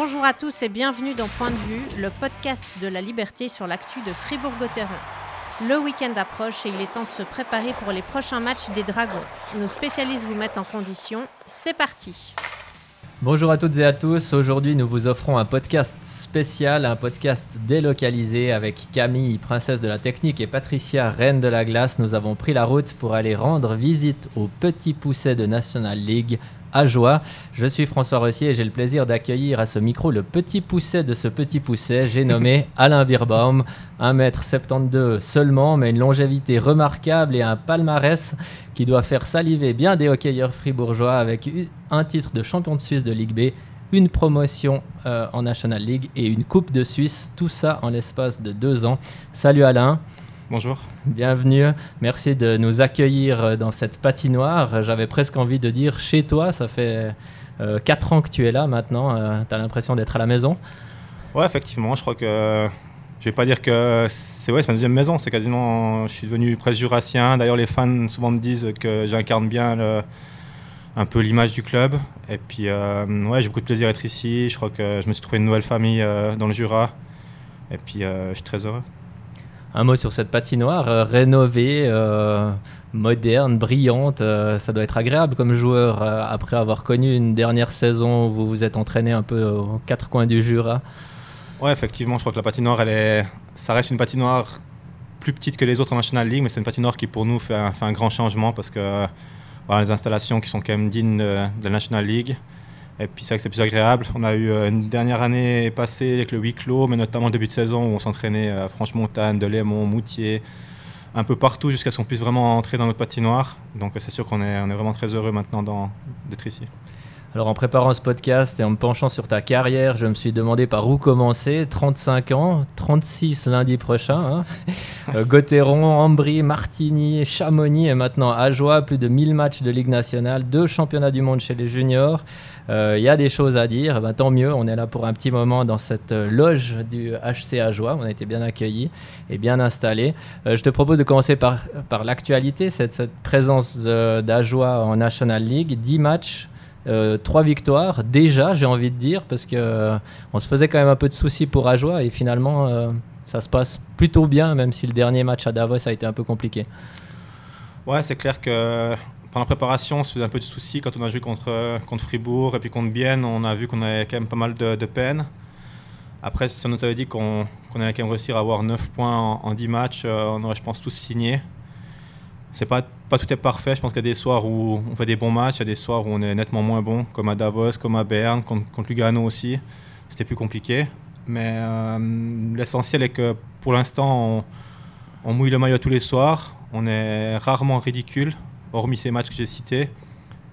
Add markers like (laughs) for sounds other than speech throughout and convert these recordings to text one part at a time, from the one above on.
Bonjour à tous et bienvenue dans Point de vue, le podcast de la liberté sur l'actu de Fribourg-Gotteron. Le week-end approche et il est temps de se préparer pour les prochains matchs des Dragons. Nos spécialistes vous mettent en condition. C'est parti. Bonjour à toutes et à tous. Aujourd'hui, nous vous offrons un podcast spécial, un podcast délocalisé avec Camille, princesse de la technique, et Patricia, reine de la glace. Nous avons pris la route pour aller rendre visite au petit pousset de National League à joie. Je suis François Rossier et j'ai le plaisir d'accueillir à ce micro le petit pousset de ce petit pousset. J'ai nommé (laughs) Alain Birbaum, 1m72 seulement, mais une longévité remarquable et un palmarès qui doit faire saliver bien des hockeyeurs fribourgeois avec un titre de champion de Suisse de Ligue B, une promotion euh, en National League et une Coupe de Suisse. Tout ça en l'espace de deux ans. Salut Alain. Bonjour. Bienvenue. Merci de nous accueillir euh, dans cette patinoire. J'avais presque envie de dire chez toi. Ça fait euh, 4 ans que tu es là maintenant. Euh, tu as l'impression d'être à la maison Ouais, effectivement. Je crois que. Je vais pas dire que c'est ouais, ma deuxième maison. C'est quasiment. Je suis devenu presque jurassien. D'ailleurs, les fans souvent me disent que j'incarne bien le, un peu l'image du club. Et puis, euh, ouais, j'ai beaucoup de plaisir à être ici. Je crois que je me suis trouvé une nouvelle famille euh, dans le Jura. Et puis, euh, je suis très heureux. Un mot sur cette patinoire euh, rénovée, euh, moderne, brillante. euh, ça doit être agréable comme joueur après avoir connu une dernière saison où vous vous êtes entraîné un peu aux quatre coins du Jura. Ouais, effectivement, je crois que la patinoire, elle est, ça reste une patinoire plus petite que les autres en National League, mais c'est une patinoire qui pour nous fait un, grand changement parce que les installations qui sont quand même dignes de la National League. Et puis c'est vrai que c'est plus agréable. On a eu euh, une dernière année passée avec le huis clos, mais notamment le début de saison où on s'entraînait à Franche-Montagne, de Lémont, Moutier, un peu partout jusqu'à ce qu'on puisse vraiment entrer dans notre patinoire. Donc euh, c'est sûr qu'on est, on est vraiment très heureux maintenant d'être ici. Alors en préparant ce podcast et en me penchant sur ta carrière, je me suis demandé par où commencer. 35 ans, 36 lundi prochain. Hein. (laughs) Euh, Gotteron, Ambry, Martigny, Chamonix et maintenant Ajoie, plus de 1000 matchs de Ligue nationale, deux championnats du monde chez les juniors. Euh, Il y a des choses à dire, ben, tant mieux, on est là pour un petit moment dans cette euh, loge du HC Ajoie, on a été bien accueillis et bien installés. Euh, je te propose de commencer par, par l'actualité, cette, présence euh, d'Ajoie en National League, 10 matchs. Euh, trois victoires déjà, j'ai envie de dire, parce que euh, on se faisait quand même un peu de soucis pour Ajoie et finalement euh, ça se passe plutôt bien, même si le dernier match à Davos a été un peu compliqué. Ouais, c'est clair que pendant la préparation, on se faisait un peu de soucis quand on a joué contre, contre Fribourg et puis contre Bienne. On a vu qu'on avait quand même pas mal de, de peine. Après, si on nous avait dit qu'on qu'on allait quand même réussir à avoir 9 points en, en 10 matchs, euh, on aurait, je pense, tous signé. C'est pas, pas tout est parfait. Je pense qu'il y a des soirs où on fait des bons matchs, il y a des soirs où on est nettement moins bon, comme à Davos, comme à Berne, contre, contre Lugano aussi. C'était plus compliqué. Mais euh, l'essentiel est que pour l'instant, on mouille le maillot tous les soirs. On est rarement ridicule, hormis ces matchs que j'ai cités.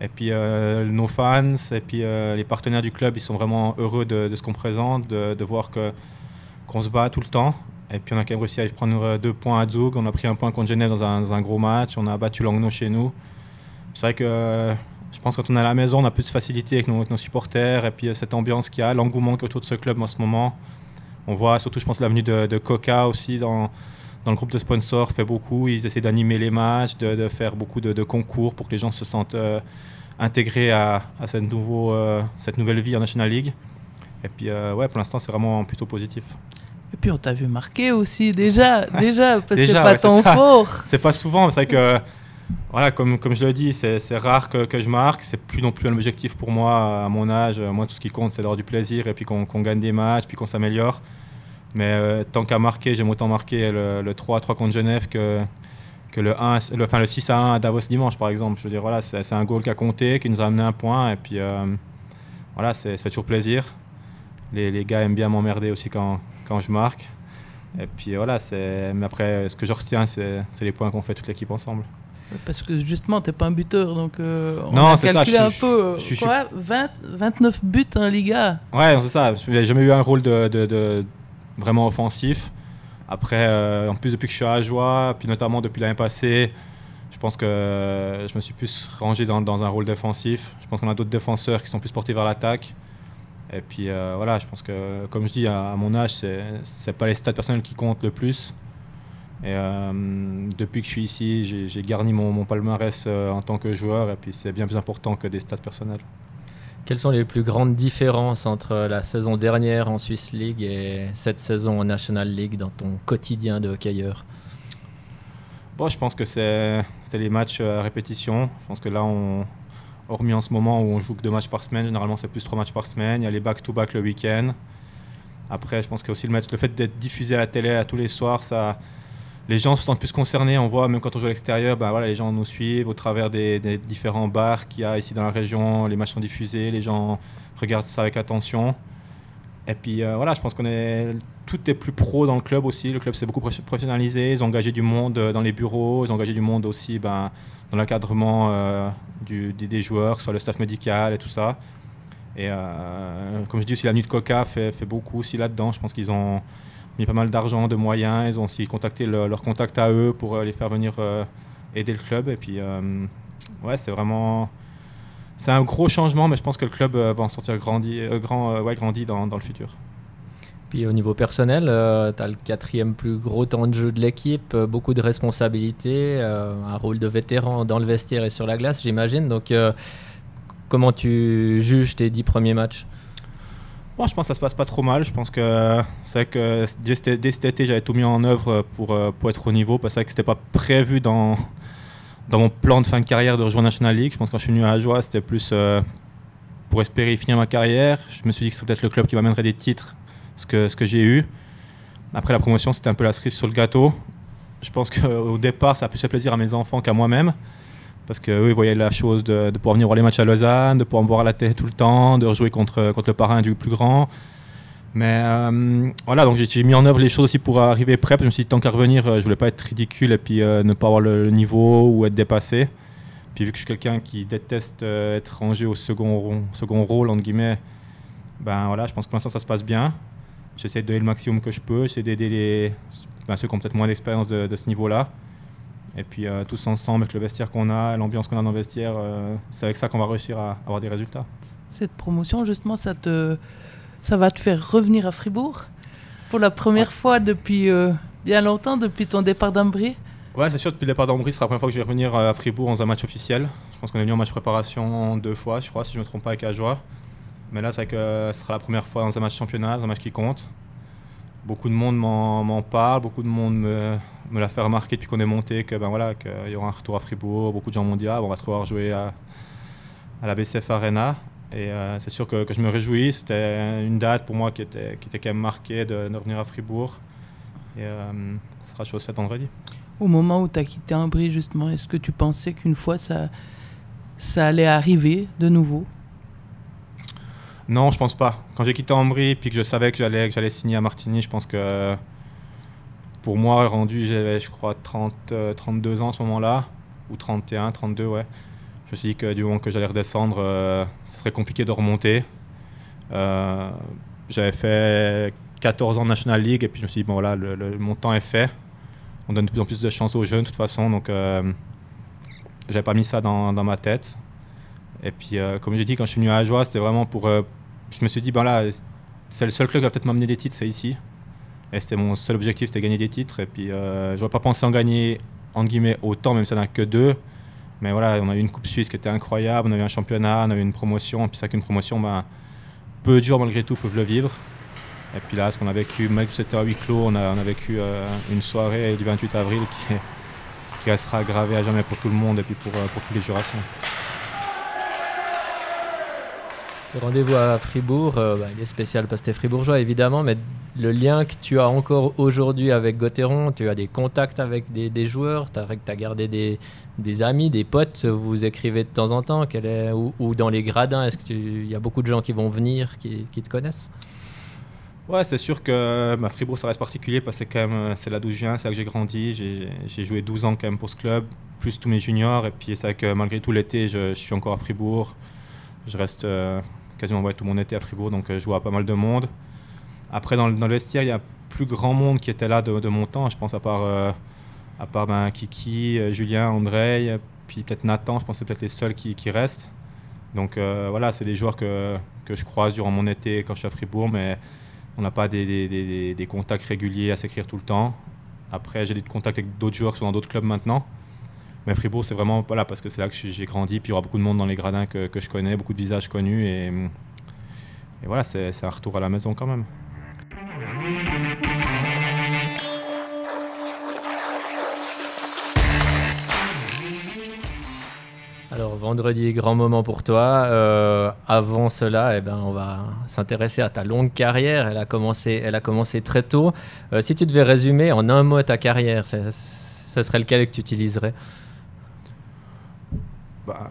Et puis euh, nos fans et puis euh, les partenaires du club, ils sont vraiment heureux de, ce qu'on présente, de, voir que qu'on se bat tout le temps. Et puis on a quand même réussi à prendre euh, deux points à Zug. On a pris un point contre Genève dans un, gros match. On a battu Langnau chez nous. C'est vrai que je pense que quand on est à la maison, on a plus de facilité avec nos, supporters. Et puis cette ambiance qu'il y a, l'engouement qu'il autour de ce club en ce moment. On voit surtout, je pense, l'avenue de, de Coca aussi dans, dans le groupe de sponsors fait beaucoup. Ils essaient d'animer les matchs, de, de faire beaucoup de, de concours pour que les gens se sentent euh, intégrés à, à cette, nouveau, euh, cette nouvelle vie en National League. Et puis, euh, ouais, pour l'instant, c'est vraiment plutôt positif. Et puis on t'a vu marquer aussi déjà, (laughs) déjà parce que c'est pas ouais, ton fort. (laughs) C'est pas souvent, c'est vrai que, voilà, comme, comme je le dis, c'est rare que, que je marque. C'est plus non plus un objectif pour moi à mon âge. Moi, tout ce qui compte, c'est d'avoir du plaisir et puis qu'on qu'on gagne des matchs, puis qu'on s'améliore. Mais euh, tant qu'à marquer, j'aime autant marquer le, le 3-3 contre Genève que, que le, 1, le, enfin, le 6 à 1 à Davos dimanche, par exemple. Je veux dire, voilà, c'est un goal qui a compté, qui nous a amené un point. Et puis, euh, voilà, c'est toujours plaisir. Les, les gars aiment bien m'emmerder aussi quand, quand je marque. Et puis voilà, c'est- mais après, ce que je retiens, c'est c'est les points qu'on fait toute l'équipe ensemble. Parce que justement, t'es pas un buteur, donc euh, on Non, a c'est ça, calculé je- un je- peu. je- je- quoi 20, 29 buts en Liga. Ouais, c'est ça. J'ai jamais eu un rôle de, de- de vraiment offensif. Après, euh, en plus, depuis que je suis à Ajoie, puis notamment depuis l'année passée, je pense que je me suis plus rangé dans, un rôle défensif. Je pense qu'on a d'autres défenseurs qui sont plus portés vers l'attaque. Et puis euh, voilà, je pense que, comme je dis, à, mon âge, c'est c'est pas les stats personnels qui comptent le plus. Et euh, depuis que je suis ici, j'ai- garni mon, mon palmarès euh, en tant que joueur, et puis c'est bien plus important que des stats personnels. Quelles sont les plus grandes différences entre la saison dernière en Swiss League et cette saison en National League dans ton quotidien de hockeyeur? Bon, je pense que c'est les matchs à répétition. Je pense que là, hormis en ce moment où on joue que deux matchs par semaine, généralement c'est plus trois matchs par semaine. Il y a les back-to-back le week-end. Après, je pense a aussi le, match, le fait d'être diffusé à la télé à tous les soirs, ça, les gens se sentent plus concernés. On voit, même quand on joue à l'extérieur, ben voilà, les gens nous suivent au travers des, différents bars qu'il y a ici dans la région. Les matchs sont diffusés, les gens regardent ça avec attention. Et puis euh, voilà, je pense qu'on est tout est plus pro dans le club aussi. Le club s'est beaucoup professionnalisé. Ils ont engagé du monde euh, dans les bureaux. Ils ont engagé du monde aussi ben, dans l'encadrement euh, des, joueurs, soit le staff médical et tout ça. Et comme je dis aussi, la nuit de Coca fait, fait beaucoup aussi là-dedans. Je pense qu'ils ont mis pas mal d'argent, de moyens. Ils ont aussi contacté leurs contacts à eux pour euh, les faire venir euh, aider le club. Et puis, euh, ouais, c'est vraiment. C'est un gros changement, mais je pense que le club va en sortir grandi, grand, ouais, grandi dans, dans, le futur. Puis au niveau personnel, tu as le quatrième plus gros temps de jeu de l'équipe, beaucoup de responsabilités, un rôle de vétéran dans le vestiaire et sur la glace, j'imagine. Donc, comment tu juges tes dix premiers matchs? Bon, je pense que ça se passe pas trop mal. Je pense que c'est vrai que dès cet été, j'avais tout mis en œuvre pour, euh, pour être au niveau. Parce que c'était pas prévu dans, dans mon plan de fin de carrière de rejoindre National League. Je pense que quand je suis venu à Ajoie, c'était plus euh, pour espérer finir ma carrière. Je me suis dit que c'était peut-être le club qui m'amènerait des titres, ce que, ce que j'ai eu. Après la promotion, c'était un peu la cerise sur le gâteau. Je pense qu'au départ, ça a plus fait plaisir à mes enfants qu'à moi-même parce qu'eux, ils voyaient la chose de, pouvoir venir voir les matchs à Lausanne, de pouvoir me voir à la tête tout le temps, de rejouer contre, contre le parrain du plus grand. Mais euh, voilà, donc j'ai mis en œuvre les choses aussi pour arriver prêt. je me suis dit, tant qu'à revenir, euh, je voulais pas être ridicule et puis euh, ne pas avoir le, niveau ou être dépassé. Puis vu que je suis quelqu'un qui déteste être rangé au second, second rôle, entre guillemets, ben voilà, je pense que pour l'instant ça se passe bien. J'essaie de donner le maximum que je peux, j'essaie d'aider les, ben, ceux qui ont peut-être moins d'expérience de, de, ce niveau-là. Et puis euh, tous ensemble, avec le vestiaire qu'on a, l'ambiance qu'on a dans le vestiaire, euh, c'est avec ça qu'on va réussir à avoir des résultats. Cette promotion, justement, ça, te, ça va te faire revenir à Fribourg pour la première fois depuis euh, bien longtemps, depuis ton départ d'Ambry? Ouais, c'est sûr, depuis le départ d'Ambry, ce sera la première fois que je vais revenir à Fribourg dans un match officiel. Je pense qu'on est venu en match préparation deux fois, je crois, si je ne me trompe pas, avec Ajoie. Mais là, c'est que ce sera la première fois dans un match championnat, dans un match qui compte. Beaucoup de monde m'en parle, beaucoup de monde me, me l'a fait remarquer depuis qu'on est monté que ben voilà qu'il y aura un retour à Fribourg. Beaucoup de gens m'ont dit ah, on va pouvoir jouer à, à la BCF Arena. Et euh, c'est sûr que, que, je me réjouis. C'était une date pour moi qui était, qui était quand même marquée de, revenir à Fribourg. Et euh, ce sera chose faite vendredi. Au moment où tu as quitté Ambry, justement, est-ce que tu pensais qu'une fois ça, ça allait arriver de nouveau? Non, je pense pas. Quand j'ai quitté Ambry puis que je savais que j'allais, que j'allais signer à Martigny, je pense que pour moi, rendu, j'avais, je crois, 30, 32 euh, ans à ce moment-là, ou 31, 32, ouais. Je me suis dit que du moment que j'allais redescendre, euh, ce serait compliqué de remonter. Euh, j'avais fait 14 ans National League, et puis je me suis dit, bon voilà, le, le, mon temps est fait. On donne de plus en plus de chances aux jeunes, de toute façon, donc j'avais pas mis ça dans, dans, ma tête. Et puis, comme j'ai dit, quand je suis venu à Ajoie, c'était vraiment pour. je me suis dit, ben là, c'est le seul club qui va peut-être m'amener des titres, c'est ici. Et c'était mon seul objectif, c'était gagner des titres. Et puis, euh, je n'aurais pas pensé en gagner, entre guillemets, autant, même si ça n'a que deux. Mais voilà, on a eu une Coupe Suisse qui était incroyable, on a eu un championnat, on a eu une promotion. Et puis, c'est qu'une promotion, ben, peu joueurs, malgré tout, peuvent le vivre. Et puis là, ce qu'on a vécu, malgré que c'était à huis clos, on a, on a vécu euh, une soirée du 28 avril qui, qui restera gravée à jamais pour tout le monde et puis pour, euh, pour tous les jurassiens. Ce rendez-vous à Fribourg, euh, bah, il est spécial parce que tu es fribourgeois évidemment, mais le lien que tu as encore aujourd'hui avec Gauthieron, tu as des contacts avec des, joueurs, tu as, gardé des, amis, des potes, vous écrivez de temps en temps, est, ou, dans les gradins, est-ce qu'il y a beaucoup de gens qui vont venir, qui, te connaissent? Ouais, c'est sûr que ma Fribourg, ça reste particulier parce que même, c'est là d'où je viens, c'est là que j'ai grandi. J'ai joué 12 ans quand même pour ce club, plus tous mes juniors. Et puis c'est vrai que malgré tout l'été, je, suis encore à Fribourg. Je reste euh, quasiment ouais, tout mon été à Fribourg, donc euh, je vois pas mal de monde. Après, dans, le vestiaire, il y a plus grand monde qui était là de, mon temps, je pense, à part, euh, à part ben, Kiki, euh, Julien, André, puis peut-être Nathan, je pense c'est peut-être les seuls qui, restent. Donc voilà, c'est des joueurs que, que, je croise durant mon été quand je suis à Fribourg, mais on n'a pas des, des, contacts réguliers à s'écrire tout le temps. Après, j'ai des contacts avec d'autres joueurs qui sont dans d'autres clubs maintenant. Mais Fribourg, c'est vraiment voilà, parce que c'est là que j'ai grandi. Puis il y aura beaucoup de monde dans les gradins que, je connais, beaucoup de visages connus. Et, voilà, c'est un retour à la maison quand même. Alors vendredi, grand moment pour toi. Euh, avant cela, eh ben, on va s'intéresser à ta longue carrière. Elle a commencé, elle a commencé très tôt. Euh, si tu devais résumer en un mot ta carrière, ce serait lequel que tu utiliserais? Bah,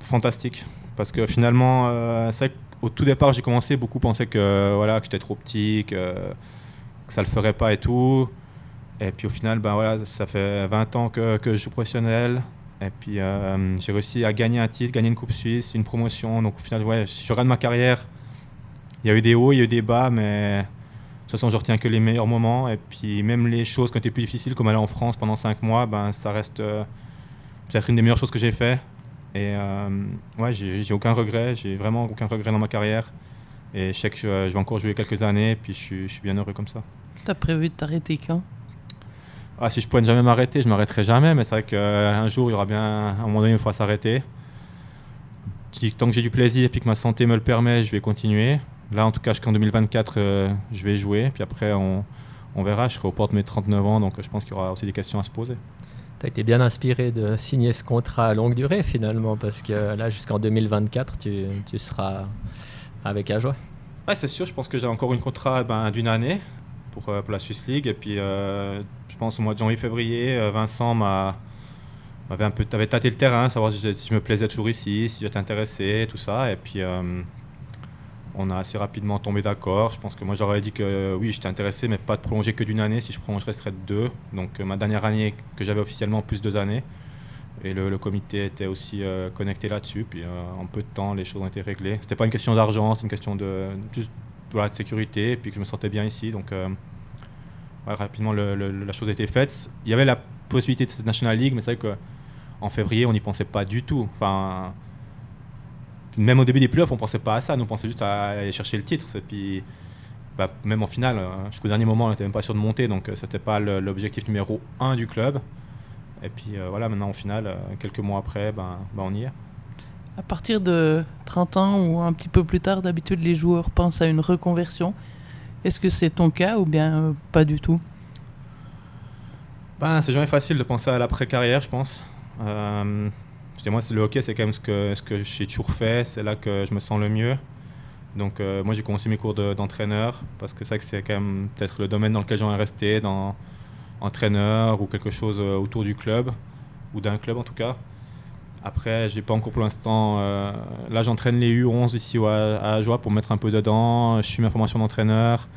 Fantastique. Parce que finalement, euh, c'est au tout départ, j'ai commencé, beaucoup pensaient que, voilà, que j'étais trop petit, que, que ça le ferait pas et tout. Et puis au final, ben voilà, ça fait 20 ans que, que je suis professionnel. Et puis euh, j'ai réussi à gagner un titre, gagner une Coupe Suisse, une promotion. Donc au final, ouais, je regarde ma carrière, il y a eu des hauts, il y a eu des bas, mais de toute façon, je retiens que les meilleurs moments. Et puis même les choses qui été plus difficiles, comme aller en France pendant 5 mois, ben, ça reste euh, peut-être une des meilleures choses que j'ai fait. Et euh, ouais, j'ai aucun regret, j'ai vraiment aucun regret dans ma carrière. Et je sais que je, vais encore jouer quelques années, puis je suis, je suis bien heureux comme ça. Tu as prévu de t'arrêter quand? Ah, si je pouvais ne jamais m'arrêter, je m'arrêterai jamais, mais c'est vrai qu'un jour, il y aura bien, à un moment donné, il faudra s'arrêter. Tant que j'ai du plaisir et puis que ma santé me le permet, je vais continuer. Là, en tout cas, jusqu'en 2024, euh, je vais jouer. Puis après, on, on, verra. Je serai aux portes de mes 39 ans, donc je pense qu'il y aura aussi des questions à se poser. Tu as été bien inspiré de signer ce contrat à longue durée, finalement, parce que là, jusqu'en 2024, tu, tu, seras avec Ajoie. Ouais, c'est sûr. Je pense que j'ai encore une contrat ben, d'une année pour, euh, pour, la Swiss League. Et puis, euh, je pense au mois de janvier-février, euh, Vincent m'avait un peu avait tâté le terrain, savoir si je, me plaisais toujours ici, si j'étais intéressé, tout ça. Et puis, on a assez rapidement tombé d'accord. Je pense que moi, j'aurais dit que oui, j'étais intéressé, mais pas de prolonger que d'une année. Si je prolongerais, ce serait de deux. Donc, ma dernière année que j'avais officiellement, plus deux années. Et le, comité était aussi connecté là-dessus. Puis en peu de temps, les choses ont été réglées. C'était pas une question d'argent, c'est une question de juste voilà, de sécurité, et puis que je me sentais bien ici. Donc, euh, rapidement, la chose a été faite. Il y avait la possibilité de cette National League, mais c'est vrai qu'en février, on n'y pensait pas du tout. Enfin, même au début des playoffs, on pensait pas à ça. Nous, on pensait juste à aller chercher le titre. Et puis, bah, même en finale, euh, jusqu'au dernier moment, on n'était même pas sûr de monter, donc euh, c'était pas l'objectif numéro un du club. Et puis voilà, maintenant en finale, quelques mois après, ben, ben on y est. À partir de 30 ans ou un petit peu plus tard, d'habitude, les joueurs pensent à une reconversion. Est-ce que c'est ton cas ou bien euh, pas du tout? Ben, C'est jamais facile de penser à l'après-carrière, je pense. Euh, moi, le hockey, c'est quand même ce que, ce que j'ai toujours fait. C'est là que je me sens le mieux. Donc, euh, moi, j'ai commencé mes cours d'entraîneur parce que c'est que c'est quand même peut-être le domaine dans lequel j'aimerais rester, dans entraîneur ou quelque chose euh, autour du club, ou d'un club en tout cas. Après, j'ai pas encore pour l'instant. Euh, là, j'entraîne les U11 ici à, Joie pour mettre un peu dedans. Je suis ma formation d'entraîneur.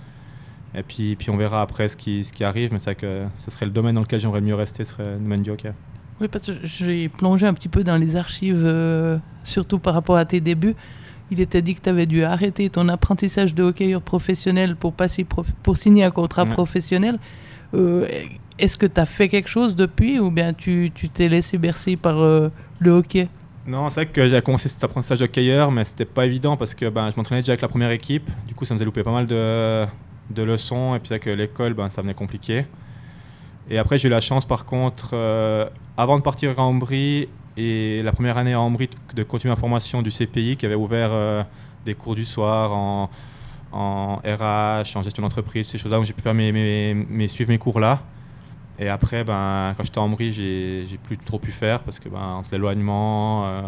Et puis, puis on verra après ce qui, ce qui arrive. Mais c'est que ce serait le domaine dans lequel j'aimerais mieux rester, ce serait le domaine du hockey. Oui, parce que j'ai plongé un petit peu dans les archives, euh, surtout par rapport à tes débuts. Il était dit que tu avais dû arrêter ton apprentissage de hockeyeur professionnel pour, passer pour signer un contrat professionnel. Euh, est-ce que tu as fait quelque chose depuis ou bien tu t'es laissé bercer par le hockey? Non, c'est vrai que j'ai commencé cet apprentissage de hockeyeur, mais c'était pas évident parce que ben, je m'entraînais déjà avec la première équipe. Du coup, ça me faisait louper pas mal de, de leçons. Et puis, c'est que l'école, ben, ça venait compliqué. Et après, j'ai eu la chance, par contre, euh, avant de partir à Ambry, et la première année à Ambry, de continuer ma formation du CPI qui avait ouvert euh, des cours du soir en, en RH, en gestion d'entreprise, ces choses-là, où j'ai pu faire mes, suivre mes cours là. Et après, ben, quand j'étais en Brie, j'ai, plus trop pu faire parce que ben, l'éloignement, euh,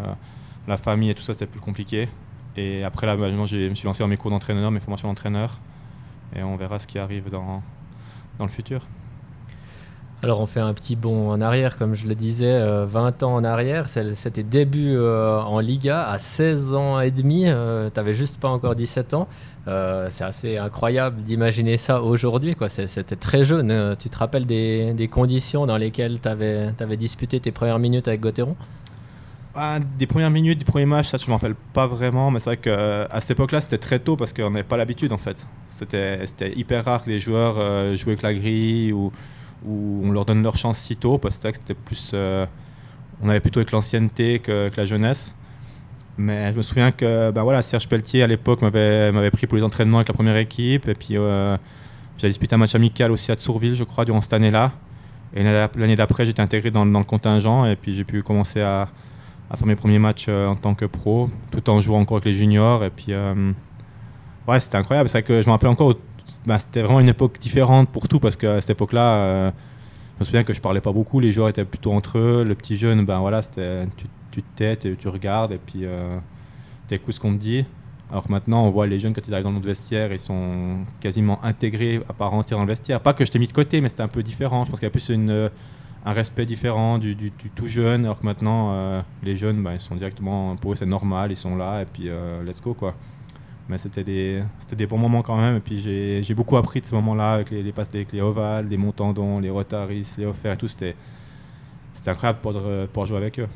la famille et tout ça, c'était plus compliqué. Et après, là, ben, je me suis lancé dans mes cours d'entraîneur, mes formations d'entraîneur. Et on verra ce qui arrive dans, dans le futur. Alors on fait un petit bond en arrière, comme je le disais, 20 euh, ans en arrière, c'était début euh, en Liga, à 16 ans et demi, euh, tu n'avais juste pas encore 17 ans. c'est assez incroyable d'imaginer ça aujourd'hui, c'était très jeune. Tu te rappelles des, conditions dans lesquelles tu avais, disputé tes premières minutes avec Gauthieron? Ah, des premières minutes du premier match, ça je me rappelle pas vraiment, mais c'est vrai qu'à cette époque-là c'était très tôt parce qu'on n'avait pas l'habitude en fait. C'était hyper rare que les joueurs jouaient avec la grille ou, où on leur donne leur chance si tôt, parce que c'était plus. Euh, on avait plutôt avec l'ancienneté que, la jeunesse. Mais je me souviens que ben voilà, Serge Pelletier à l'époque m'avait pris pour les entraînements avec la première équipe. Et puis euh, j'ai disputé un match amical aussi à Tsourville, je crois, durant cette année-là. Et l'année d'après, j'étais intégré dans, le contingent et puis j'ai pu commencer à, faire mes premiers matchs en tant que pro, tout en jouant encore avec les juniors. Et puis, ouais, c'était incroyable. C'est que je me rappelle encore, bah, c'était vraiment une époque différente pour tout parce qu'à cette époque-là, je me souviens que je parlais pas beaucoup, les joueurs étaient plutôt entre eux. Le petit jeune, ben voilà, c'était tu, tu te têtes, tu regardes et puis euh, tu écoutes ce qu'on te dit. Alors que maintenant, on voit les jeunes quand ils arrivent dans notre vestiaire, ils sont quasiment intégrés à part entière dans le vestiaire. Pas que je t'ai mis de côté, mais c'était un peu différent. Je pense qu'il y a plus un respect différent du, du, tout jeune. Alors que maintenant, euh, les jeunes, ben, ils sont directement, pour eux, c'est normal, ils sont là et puis euh, let's go quoi mais c'était des, des bons moments quand même. Et puis j'ai beaucoup appris de ce moment-là avec les, les, avec les ovales, les montandons, les rotaris, les offerts et tout. C'était incroyable pour, pour jouer avec eux.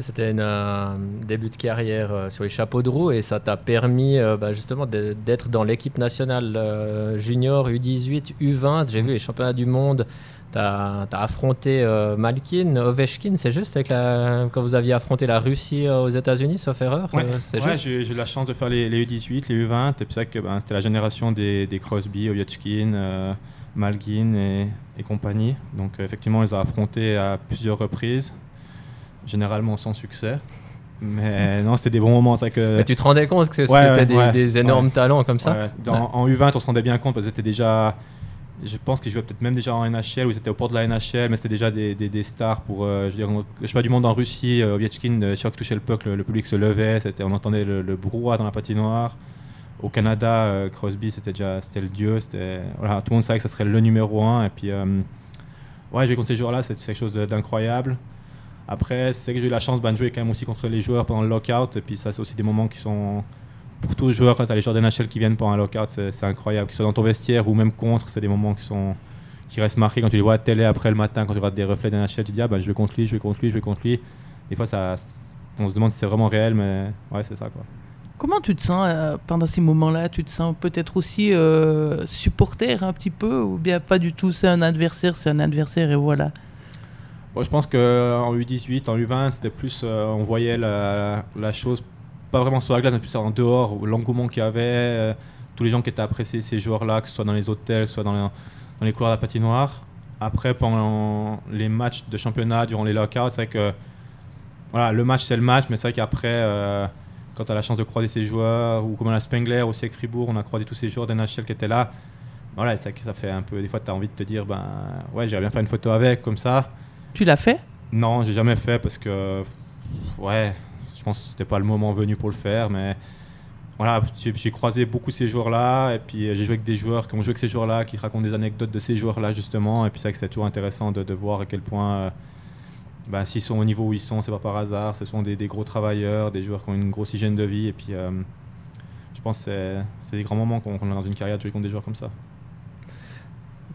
C'était un début de carrière euh, sur les chapeaux de roue et ça t'a permis euh, bah, justement d'être dans l'équipe nationale euh, junior U18, U20. J'ai vu les championnats du monde tu as, affronté euh, Malkin, Ovechkin, c'est juste avec la, quand vous aviez affronté la Russie euh, aux États-Unis, sauf erreur Ouais, euh, j'ai eu la chance de faire les, U18, les U20, et puis ça que ben, c'était la génération des, des Crosby, Ovechkin, Malkin et, et, compagnie. Donc effectivement, on les a affrontés à plusieurs reprises, généralement sans succès. Mais (laughs) non, c'était des bons moments. Ça que... Mais tu te rendais compte que c'était des, énormes talents comme ça? En U20, on se rendait bien compte parce que c'était déjà je pense qu'ils jouaient peut-être même déjà en NHL ou ils étaient au port de la NHL, mais c'était déjà des, des, stars pour. Euh, je veux dire, je sais pas, du monde en Russie, euh, Ovechkin, euh, chaque touchait le puck, le, public se levait, on entendait le, le, brouhaha dans la patinoire. Au Canada, euh, Crosby, c'était déjà c'était le dieu, voilà, tout le monde savait que ça serait le numéro un. Et puis, ouais, j'ai contre ces joueurs-là, c'est quelque chose d'incroyable. Après, c'est que j'ai eu la chance ben, de jouer quand même aussi contre les joueurs pendant le lockout, et puis ça, c'est aussi des moments qui sont pour tous les joueurs, quand tu as les joueurs NHL qui viennent pour un lockout, c'est incroyable. Qu'ils soient dans ton vestiaire ou même contre, c'est des moments qui, sont, qui restent marqués. Quand tu les vois à télé après le matin, quand tu regardes des reflets d'NHL, tu te dis ah, bah, je vais contre lui, je vais contre lui, je vais contre lui. Des fois, ça, on se demande si c'est vraiment réel, mais ouais, c'est ça. quoi. Comment tu te sens euh, pendant ces moments-là? Tu te sens peut-être aussi euh, supporter un petit peu ou bien pas du tout? C'est un adversaire, c'est un adversaire et voilà. Bon, je pense qu'en U18, en U20, c'était plus, euh, on voyait la, la chose pas vraiment sur la glace, mais plus en dehors, l'engouement qu'il y avait, euh, tous les gens qui étaient appréciés ces joueurs-là, que ce soit dans les hôtels, soit dans les, dans les couloirs de la patinoire. Après, pendant les matchs de championnat, durant les lockouts, c'est vrai que voilà, le match c'est le match, mais c'est vrai qu'après, euh, quand tu as la chance de croiser ces joueurs, ou comme à la Spengler aussi avec Fribourg, on a croisé tous ces joueurs d'NHL qui étaient là. Voilà, c'est que ça fait un peu. Des fois, tu as envie de te dire, ben ouais, j'irais bien faire une photo avec, comme ça. Tu l'as fait? Non, j'ai jamais fait parce que. Ouais, je pense que c'était pas le moment venu pour le faire, mais voilà, j'ai croisé beaucoup ces joueurs-là, et puis j'ai joué avec des joueurs qui ont joué avec ces joueurs-là, qui racontent des anecdotes de ces joueurs-là, justement, et puis c'est que c'est toujours intéressant de, voir à quel point, euh, ben, s'ils sont au niveau où ils sont, c'est pas par hasard, ce sont des, gros travailleurs, des joueurs qui ont une grosse hygiène de vie, et puis euh, je pense que c'est des grands moments qu'on a dans une carrière de jouer contre des joueurs comme ça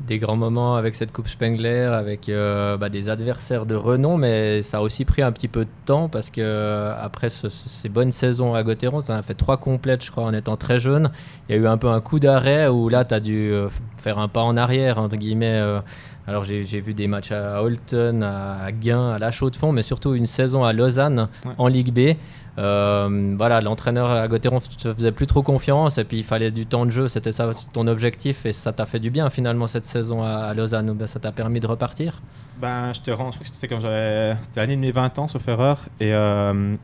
des grands moments avec cette Coupe Spengler, avec euh, bah, des adversaires de renom, mais ça a aussi pris un petit peu de temps parce que euh, après ces bonnes saisons à Gauthieron, tu as fait trois complètes, je crois, en étant très jeune. Il y a eu un peu un coup d'arrêt où là, tu as dû euh, faire un pas en arrière, entre guillemets. alors j'ai vu des matchs à Holton, à Gain, à La Chaux-de-Fonds, mais surtout une saison à Lausanne en Ligue B. Euh, voilà, l'entraîneur à Gauthieron te faisait plus trop confiance et puis il fallait du temps de jeu, c'était ça ton objectif et ça t'a fait du bien finalement cette saison à, Lausanne ou ça t'a permis de repartir? Ben, je te rends, je crois que c'était quand j'avais, c'était l'année de mes 20 ans sauf erreur et euh,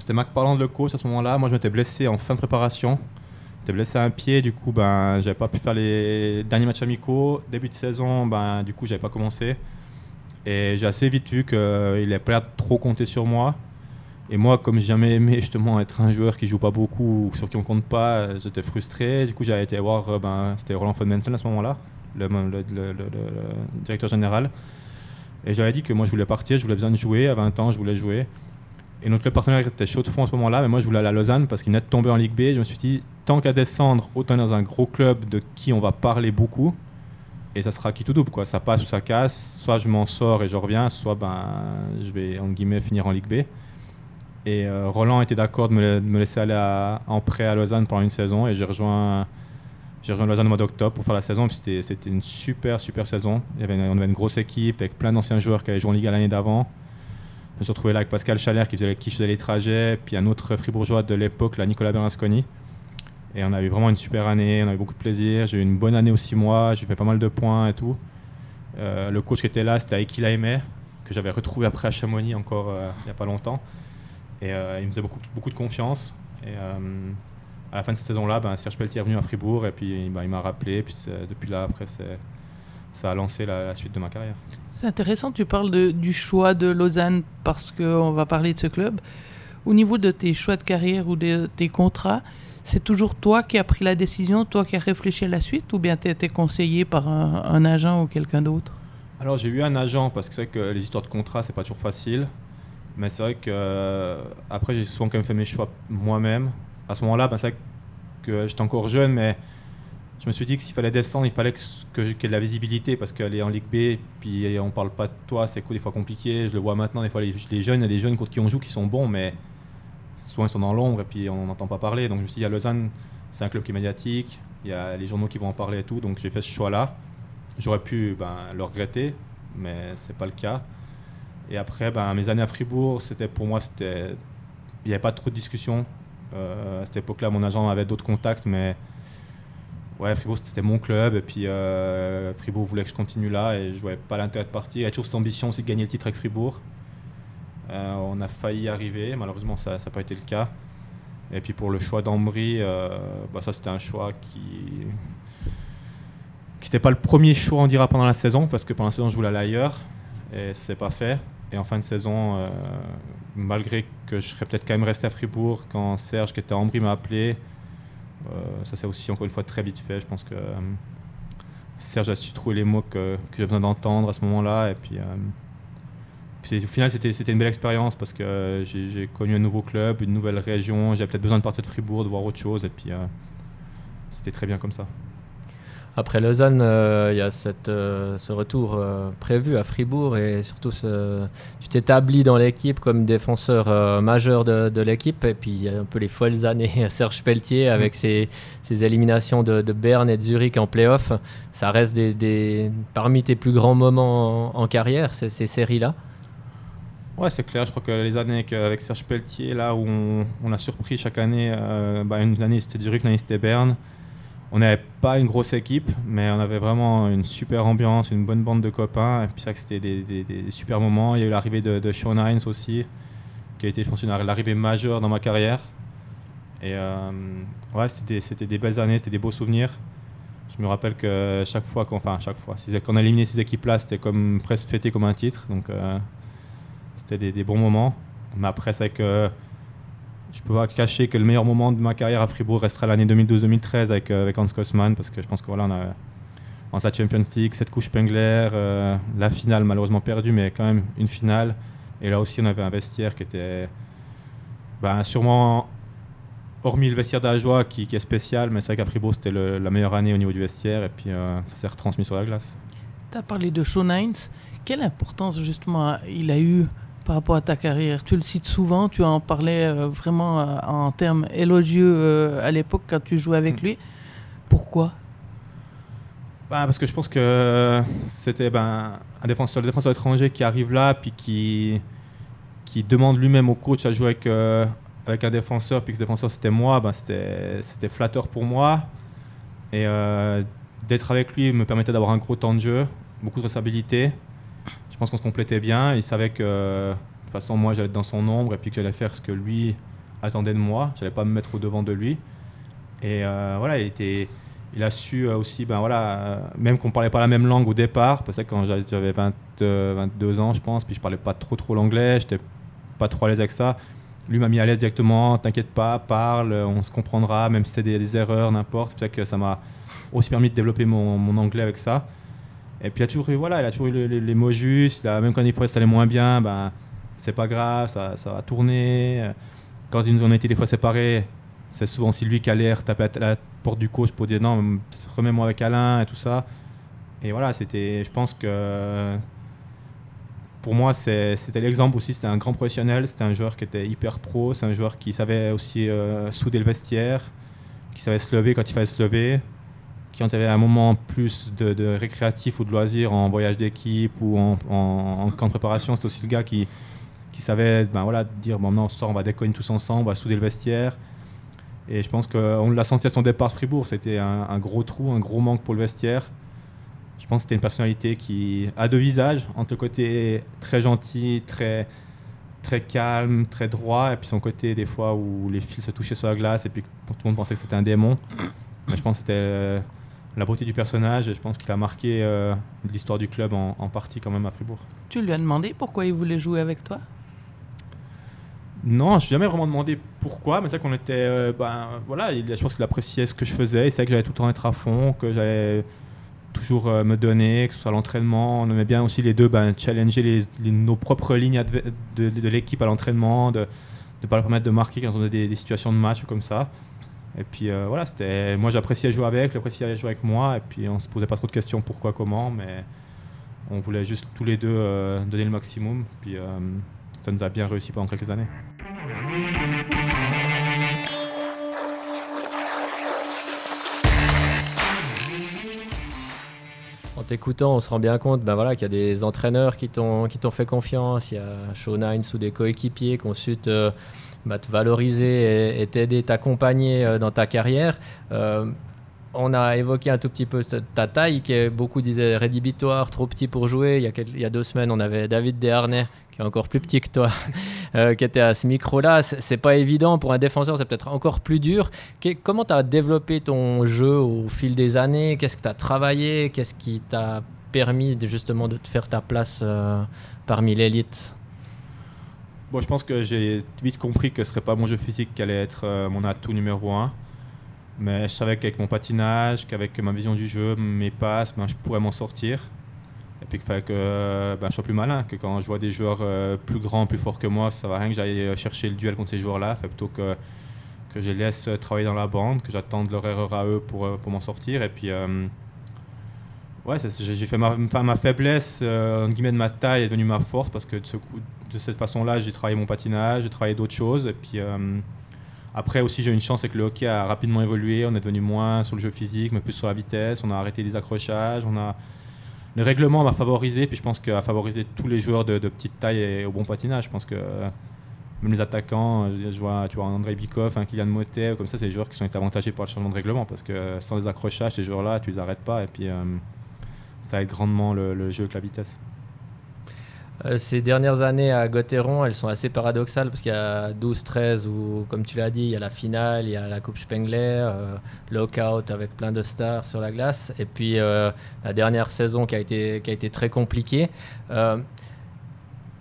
c'était Mac Parlant de le coach à ce moment-là. Moi, je m'étais blessé en fin de préparation. J'étais blessé à un pied, du coup, ben, j'avais pas pu faire les derniers matchs amicaux. Début de saison, ben, du coup, j'avais pas commencé. Et j'ai assez vite vu qu'il n'avait pas trop compté sur moi. Et moi, comme j'ai jamais aimé justement être un joueur qui joue pas beaucoup ou sur qui on compte pas, j'étais frustré. Du coup, j'ai été voir, euh, ben, c'était Roland Fonmenton à ce moment-là, le, directeur général. Et j'avais dit que moi, je voulais partir, je voulais besoin de jouer. À 20 ans, je voulais jouer. Et notre partenaire était chaud de fond à ce moment-là, mais moi, je voulais aller à Lausanne parce qu'il venait de tomber en Ligue B. Je me suis dit, tant qu'à descendre, autant dans un gros club de qui on va parler beaucoup. Et ça sera qui tout double, quoi. Ça passe ou ça casse. Soit je m'en sors et je reviens, soit ben, je vais, en guillemets, finir en Ligue B. Et euh, Roland était d'accord de, me, laisser aller en prêt à Lausanne pendant une saison. Et j'ai rejoint, j'ai rejoint Lausanne au mois d'octobre pour faire la saison. C'était, c'était une super, super saison. On avait une grosse équipe avec plein d'anciens joueurs qui avaient joué en Ligue l'année d'avant. Je me suis retrouvé là avec Pascal Chalère qui faisait, qui faisait les trajets. Puis un autre fribourgeois de l'époque, là, Nicolas Bernasconi. Et on a eu vraiment une super année. On a eu beaucoup de plaisir. J'ai eu une bonne année aussi, mois. J'ai fait pas mal de points et tout. le coach qui était là, c'était Aiki Laimé, que j'avais retrouvé après à Chamonix encore il n'y a pas longtemps. Et il me faisait beaucoup, beaucoup de confiance. Et à la fin de cette saison-là, ben, Serge Pelletier est venu à Fribourg et puis ben, il m'a rappelé. Puis depuis là, après, ça a lancé la, suite de ma carrière. C'est intéressant, tu parles de, du choix de Lausanne parce qu'on va parler de ce club. Au niveau de tes choix de carrière ou de tes contrats, c'est toujours toi qui as pris la décision, toi qui as réfléchi à la suite ou bien tu as été conseillé par un, agent ou quelqu'un d'autre? Alors j'ai eu un agent parce que c'est vrai que les histoires de contrats, c'est pas toujours facile. Mais c'est vrai que euh, après j'ai souvent quand même fait mes choix moi-même à ce moment-là, ben, c'est que j'étais encore jeune, mais je me suis dit que s'il fallait descendre, il fallait que, qu'il y ait de la visibilité parce qu'elle est en Ligue B, puis on parle pas de toi, c'est des fois compliqué. Je le vois maintenant, des fois les, jeunes, il y a des jeunes contre qui on joue qui sont bons, mais souvent ils sont dans l'ombre et puis on n'entend pas parler. Donc je me suis dit, à Lausanne, c'est un club qui est médiatique, il y a les journaux qui vont en parler et tout, donc j'ai fait ce choix-là. J'aurais pu ben, le regretter, mais c'est pas le cas. Et après, ben, mes années à Fribourg, c'était pour moi, il n'y avait pas trop de discussion. Euh, à cette époque-là, mon agent avait d'autres contacts, mais ouais, Fribourg c'était mon club. Et puis euh, Fribourg voulait que je continue là et je voyais pas l'intérêt de partir. Il y a toujours cette ambition aussi de gagner le titre avec Fribourg. Euh, on a failli y arriver, malheureusement ça n'a pas été le cas. Et puis pour le choix d'Ambry, bah, ça c'était un choix qui qui n'était pas le premier choix on dira pendant la saison parce que pendant la saison je voulais aller ailleurs et ça s'est pas fait. Et en fin de saison, euh, malgré que je serais peut-être quand même resté à Fribourg, quand Serge, qui était à Ambry, m'a appelé, euh, ça s'est aussi encore une fois très vite fait. Je pense que euh, Serge a su trouver les mots que, que j'ai besoin d'entendre à ce moment-là. Et puis, au final, c'était une belle expérience parce que j'ai connu un nouveau club, une nouvelle région. J'avais peut-être besoin de partir de Fribourg, de voir autre chose. Et puis, c'était très bien comme ça. Après Lausanne, euh, il y a cette, euh, ce retour euh, prévu à Fribourg et surtout ce, tu t'établis dans l'équipe comme défenseur majeur de, l'équipe et puis un peu les folles années Serge Pelletier avec ses, ses, éliminations de, Berne et de Zurich en playoff. Ça reste des, parmi tes plus grands moments en, carrière, ces, ces séries-là? Ouais, c'est clair. Je crois que les années avec Serge Pelletier, là où on, a surpris chaque année, bah, une année c'était Zurich, une année c'était Berne. On n'avait pas une grosse équipe, mais on avait vraiment une super ambiance, une bonne bande de copains. Et puis ça, c'était des, super moments. Il y a eu l'arrivée de, Sean Hines aussi, qui a été, je pense, l'arrivée majeure dans ma carrière. Et euh, ouais, c'était des belles années, c'était des beaux souvenirs. Je me rappelle que chaque fois qu'on, enfin chaque fois, a éliminé ces équipes-là, c'était comme presque fêté comme un titre. Donc euh, c'était des, bons moments. Mais après, c'est que je peux pas cacher que le meilleur moment de ma carrière à Fribourg restera l'année 2012-2013 avec, euh, avec Hans Kosman parce que je pense que voilà, a entre la Champions League, cette couche Spengler, euh, la finale malheureusement perdue, mais quand même une finale. Et là aussi, on avait un vestiaire qui était ben, sûrement, hormis le vestiaire d'Ajoie qui, qui est spécial, mais c'est vrai qu'à Fribourg, c'était la meilleure année au niveau du vestiaire et puis euh, ça s'est retransmis sur la glace. Tu as parlé de Hines. Quelle importance justement il a eu par rapport à ta carrière Tu le cites souvent, tu en parlais euh, vraiment euh, en termes élogieux euh, à l'époque quand tu jouais avec mm. lui. Pourquoi? Bah, Parce que je pense que c'était ben, un défenseur, défenseur étranger qui arrive là, puis qui, qui demande lui-même au coach à jouer avec, avec un défenseur, puis que ce défenseur c'était moi, ben, c'était flatteur pour moi. Et d'être avec lui me permettait d'avoir un gros temps de jeu, beaucoup de responsabilités pense qu'on se complétait bien. Il savait que de toute façon, moi, j'allais être dans son ombre et puis que j'allais faire ce que lui attendait de moi. J'allais pas me mettre au devant de lui. Et euh, voilà, il, était, il a su euh, aussi, ben voilà, euh, même qu'on parlait pas la même langue au départ, parce que quand j'avais 22 ans, je pense, puis je parlais pas trop trop l'anglais, j'étais pas trop à l'aise avec ça. Lui m'a mis à l'aise directement, t'inquiète pas, parle, on se comprendra, même si c'était des, erreurs, n'importe. C'est que ça m'a aussi permis de développer mon anglais avec ça. Et puis il a toujours eu, voilà, il a toujours eu les, mots justes. même quand des fois ça allait moins bien, ben, c'est pas grave, ça, ça, va tourner. Quand ils nous ont été des fois séparés, c'est souvent lui qui a l'air taper à la porte du coach pour dire non, remets-moi avec Alain et tout ça. Et voilà, c'était, je pense que pour moi, c'était l'exemple aussi. C'était un grand professionnel, c'était un joueur qui était hyper pro, c'est un joueur qui savait aussi euh, souder le vestiaire, qui savait se lever quand il fallait se lever y avait un moment plus de, récréatif ou de loisir en voyage d'équipe ou en, camp de préparation, c'était aussi le gars qui, qui savait ben voilà, dire bon, non, on va déconner tous ensemble, on va souder le vestiaire. Et je pense qu'on l'a senti à son départ de Fribourg, c'était un, gros trou, un gros manque pour le vestiaire. je pense que c'était une personnalité qui a deux visages, entre le côté très gentil, très, très calme, très droit, et puis son côté des fois où les fils se touchaient sur la glace, et puis tout le monde pensait que c'était un démon. Mais je pense que c'était euh, la beauté du personnage, et je pense qu'il a marqué euh, l'histoire du club en, en, partie quand même à Fribourg. Tu lui as demandé pourquoi il voulait jouer avec toi? Non, je ne suis jamais vraiment demandé pourquoi, mais c'est vrai qu'on était. Euh, ben, voilà, je pense qu'il appréciait ce que je faisais, c'est vrai que j'allais tout le temps être à fond, que j'allais toujours euh, me donner, que ce soit l'entraînement. On aimait bien aussi les deux ben, challenger les, nos propres lignes de, de, l'équipe à l'entraînement, de ne pas leur permettre de marquer quand on a des, des, situations de match comme ça. Et puis euh, voilà, c'était moi j'appréciais jouer avec, j'appréciais jouer avec moi, et puis on se posait pas trop de questions pourquoi, comment, mais on voulait juste tous les deux euh, donner le maximum. Puis euh, ça nous a bien réussi pendant quelques années. En t'écoutant, on se rend bien compte ben voilà, qu'il y a des entraîneurs qui t'ont fait confiance. Il y a Hines ou des coéquipiers qui ont te valoriser et t'aider, t'accompagner euh, dans ta carrière. Euh, on a évoqué un tout petit peu ta taille, qui est, beaucoup disaient rédhibitoire, trop petit pour jouer. Il y, a deux semaines, on avait David Desharnais, qui est encore plus petit que toi, (laughs) euh, qui était à ce micro-là. C'est pas évident pour un défenseur, c'est peut-être encore plus dur. comment tu as développé ton jeu au fil des années? Qu'est-ce que tu as travaillé? Qu'est-ce qui t'a permis justement de te faire ta place parmi l'élite? Bon, je pense que j'ai vite compris que ce serait pas mon jeu physique qui allait être euh, mon atout numéro un. Mais je savais qu'avec mon patinage, qu'avec ma vision du jeu, mes passes, ben, je pourrais m'en sortir. Et puis qu'il fallait que ben, je sois plus malin, que quand je vois des joueurs euh, plus grands, plus forts que moi, ça va rien que j'aille euh, chercher le duel contre ces joueurs-là. Plutôt que, que je les laisse travailler dans la bande, que j'attende leur erreur à eux pour, euh, pour m'en sortir. Et puis, ouais, j'ai fait ma, ma faiblesse, en guillemets, de ma taille est devenue ma force parce que de, ce coup, de cette façon-là, j'ai travaillé mon patinage, j'ai travaillé d'autres choses. Puis. Après aussi, j'ai eu une chance, c'est que le hockey a rapidement évolué. On est devenu moins sur le jeu physique, mais plus sur la vitesse. On a arrêté les accrochages. Le règlement m'a favorisé, puis je pense qu'il a favorisé tous les joueurs de, petite taille et au bon patinage. Je pense que même les attaquants, je vois, tu vois André Bikov, un Kylian Motet, comme ça, c'est des joueurs qui sont été avantagés par le changement de règlement, parce que sans les accrochages, ces joueurs-là, tu les arrêtes pas, et puis euh, ça aide grandement le, le jeu avec la vitesse. Euh, ces dernières années à Gotteron, elles sont assez paradoxales parce qu'il y a 12-13 où, comme tu l'as dit, il y a la finale, il y a la Coupe Spengler, euh, lockout avec plein de stars sur la glace, et puis euh, la dernière saison qui a été, qui a été très compliquée.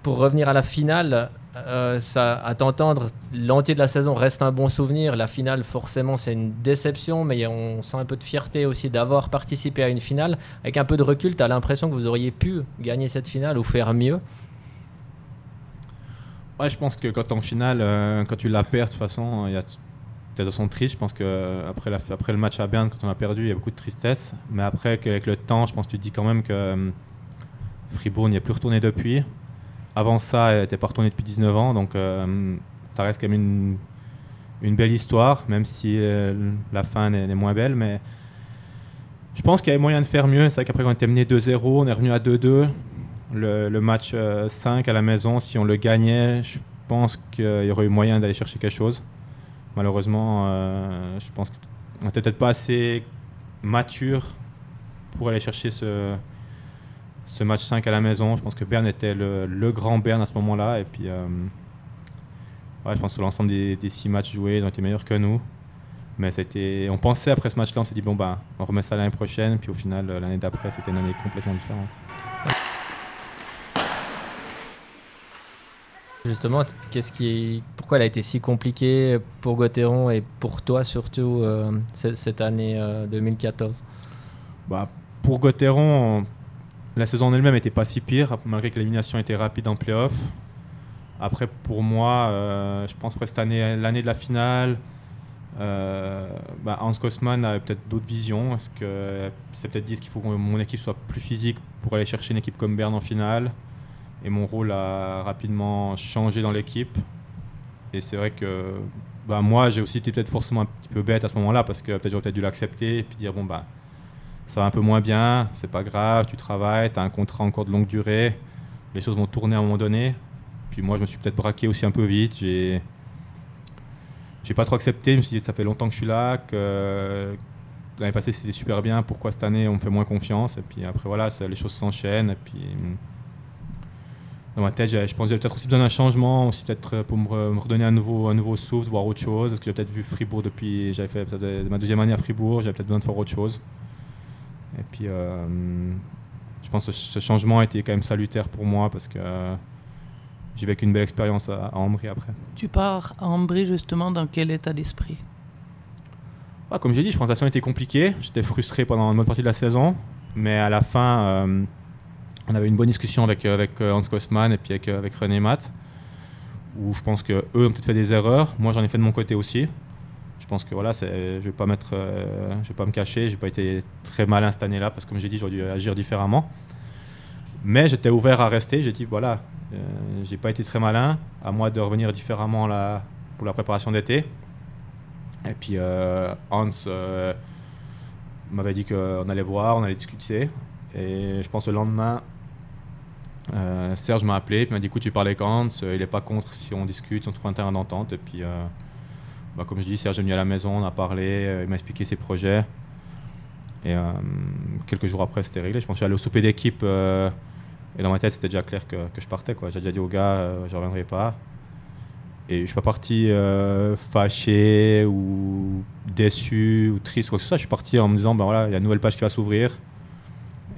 pour revenir à la finale, euh, ça, à t'entendre, l'entier de la saison reste un bon souvenir. La finale, forcément, c'est une déception, mais on sent un peu de fierté aussi d'avoir participé à une finale. Avec un peu de recul, tu as l'impression que vous auriez pu gagner cette finale ou faire mieux? Ouais, je pense que quand en finale, euh, quand tu la perds, de toute façon, il y a de façon triste. Je pense que après, la, après le match à Berne, quand on a perdu, il y a beaucoup de tristesse. Mais après, avec le temps, je pense que tu dis quand même que euh, Fribourg n'y est plus retourné depuis. Avant ça, elle n'était pas retournée depuis 19 ans, donc euh, ça reste quand même une, belle histoire, même si euh, la fin est, moins belle. Mais je pense qu'il y avait moyen de faire mieux. C'est vrai qu'après, on était mené 2-0, on est revenu à 2-2. Le, le, match 5 euh, à la maison, si on le gagnait, je pense qu'il y aurait eu moyen d'aller chercher quelque chose. Malheureusement, je pense qu'on n'était peut-être pas assez mature pour aller chercher ce, ce match 5 à la maison. Je pense que Berne était le, grand Berne à ce moment-là. Et puis, euh, ouais, je pense que l'ensemble des, six matchs joués, ils ont été meilleurs que nous. Mais on pensait après ce match-là, on s'est dit, bon, bah, on remet ça l'année prochaine. Puis au final, l'année d'après, c'était une année complètement différente. Justement, qu'est-ce qui, pourquoi elle a été si compliquée pour Gauthieron et pour toi surtout euh, cette année 2014 euh, bah, Pour Gauthieron, la saison en elle-même n'était pas si pire, malgré que l'élimination était rapide en playoff. Après, pour moi, euh, je pense que cette année, l'année de la finale, euh, bah, Hans Kosman avait peut-être d'autres visions. Est-ce que c'est peut-être dit qu'il faut que mon équipe soit plus physique pour aller chercher une équipe comme Berne en finale? Et mon rôle a rapidement changé dans l'équipe. Et c'est vrai que bah, moi, j'ai aussi été peut-être forcément un petit peu bête à ce moment-là parce que peut-être j'aurais peut-être dû l'accepter et puis dire bon bah ça va un peu moins bien, c'est pas grave, tu travailles, tu as un contrat encore de longue durée, les choses vont tourner à un moment donné. Puis moi, je me suis peut-être braqué aussi un peu vite, j'ai j'ai pas trop accepté, je me suis dit ça fait longtemps que je suis là, que l'année passée c'était super bien, pourquoi cette année on me fait moins confiance? Et puis après voilà, les choses s'enchaînent. Et puis dans ma tête, je pense que peut-être aussi besoin d'un changement, aussi peut-être pour me, redonner un nouveau, un nouveau souffle, voir autre chose. Parce que j'ai peut-être vu Fribourg depuis, j'avais fait ma deuxième année à Fribourg, j'avais peut-être besoin de faire autre chose. Et puis euh, je pense que ce changement a été quand même salutaire pour moi parce que j'ai vécu une belle expérience à, à Ambry après. Tu pars à Ambry justement dans quel état d'esprit? Comme j'ai dit, je pense que la saison était compliquée. J'étais frustré pendant une bonne partie de la saison. Mais à la fin, euh, on avait une bonne discussion avec, euh, avec euh, Hans Kosman et puis avec, avec René Matt, où je pense qu'eux ont peut-être fait des erreurs. Moi, j'en ai fait de mon côté aussi. Je pense que voilà, je ne vais, je vais pas me cacher. Je n'ai pas été très malin cette année-là parce que, comme j'ai dit, j'aurais dû agir différemment. Mais j'étais ouvert à rester. J'ai dit, voilà, euh, j'ai pas été très malin, à moi de revenir différemment pour la préparation d'été. Et puis euh, Hans euh, m'avait dit qu'on allait voir, on allait discuter. Et je pense le lendemain, Serge m'a appelé, il m'a dit écoute, tu parlais avec Hans, il n'est pas contre si on discute, si on trouve un terrain d'entente. Et puis, bah, comme je dis, Serge est venu à la maison, on a parlé, il m'a expliqué ses projets. Et quelques jours après, c'était réglé. Je pense que allé au souper d'équipe et dans ma tête, c'était déjà clair que, que je partais. J'ai déjà dit au gars, euh, je ne reviendrai pas. Et je ne suis pas parti euh, fâché ou déçu ou triste quoi que ce soit. Je suis parti en me disant, ben voilà, il y a une nouvelle page qui va s'ouvrir.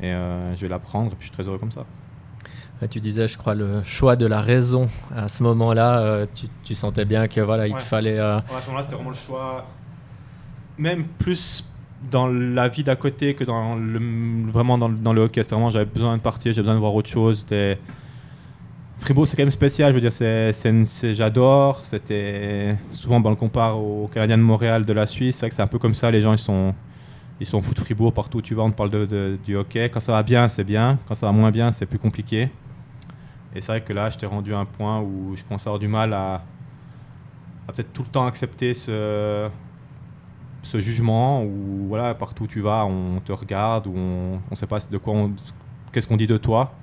Et euh, je vais la prendre. Et puis je suis très heureux comme ça. Tu disais, je crois, le choix de la raison. À ce moment-là, tu, tu, sentais bien que voilà, il te fallait. à ce moment-là, c'était vraiment le choix. Même plus dans la vie d'à côté que dans le, vraiment dans, dans le hockey. Vraiment, j'avais besoin de partir, j'avais besoin de voir autre chose. Fribourg, c'est quand même spécial. Je veux dire, c'est, j'adore. C'était souvent, ben, on le compare aux Canadiens de Montréal, de la Suisse. C'est vrai que c'est un peu comme ça. Les gens, ils sont, ils sont fous de Fribourg partout où tu vas. On parle de, du hockey. Quand ça va bien, c'est bien. Quand ça va moins bien, c'est plus compliqué. Et c'est vrai que là, je t'ai rendu à un point où je pense avoir du mal à, à peut-être tout le temps accepter ce ce jugement où voilà, partout où tu vas, on te regarde, ou on ne sait pas de quoi qu'est-ce qu'on dit de toi.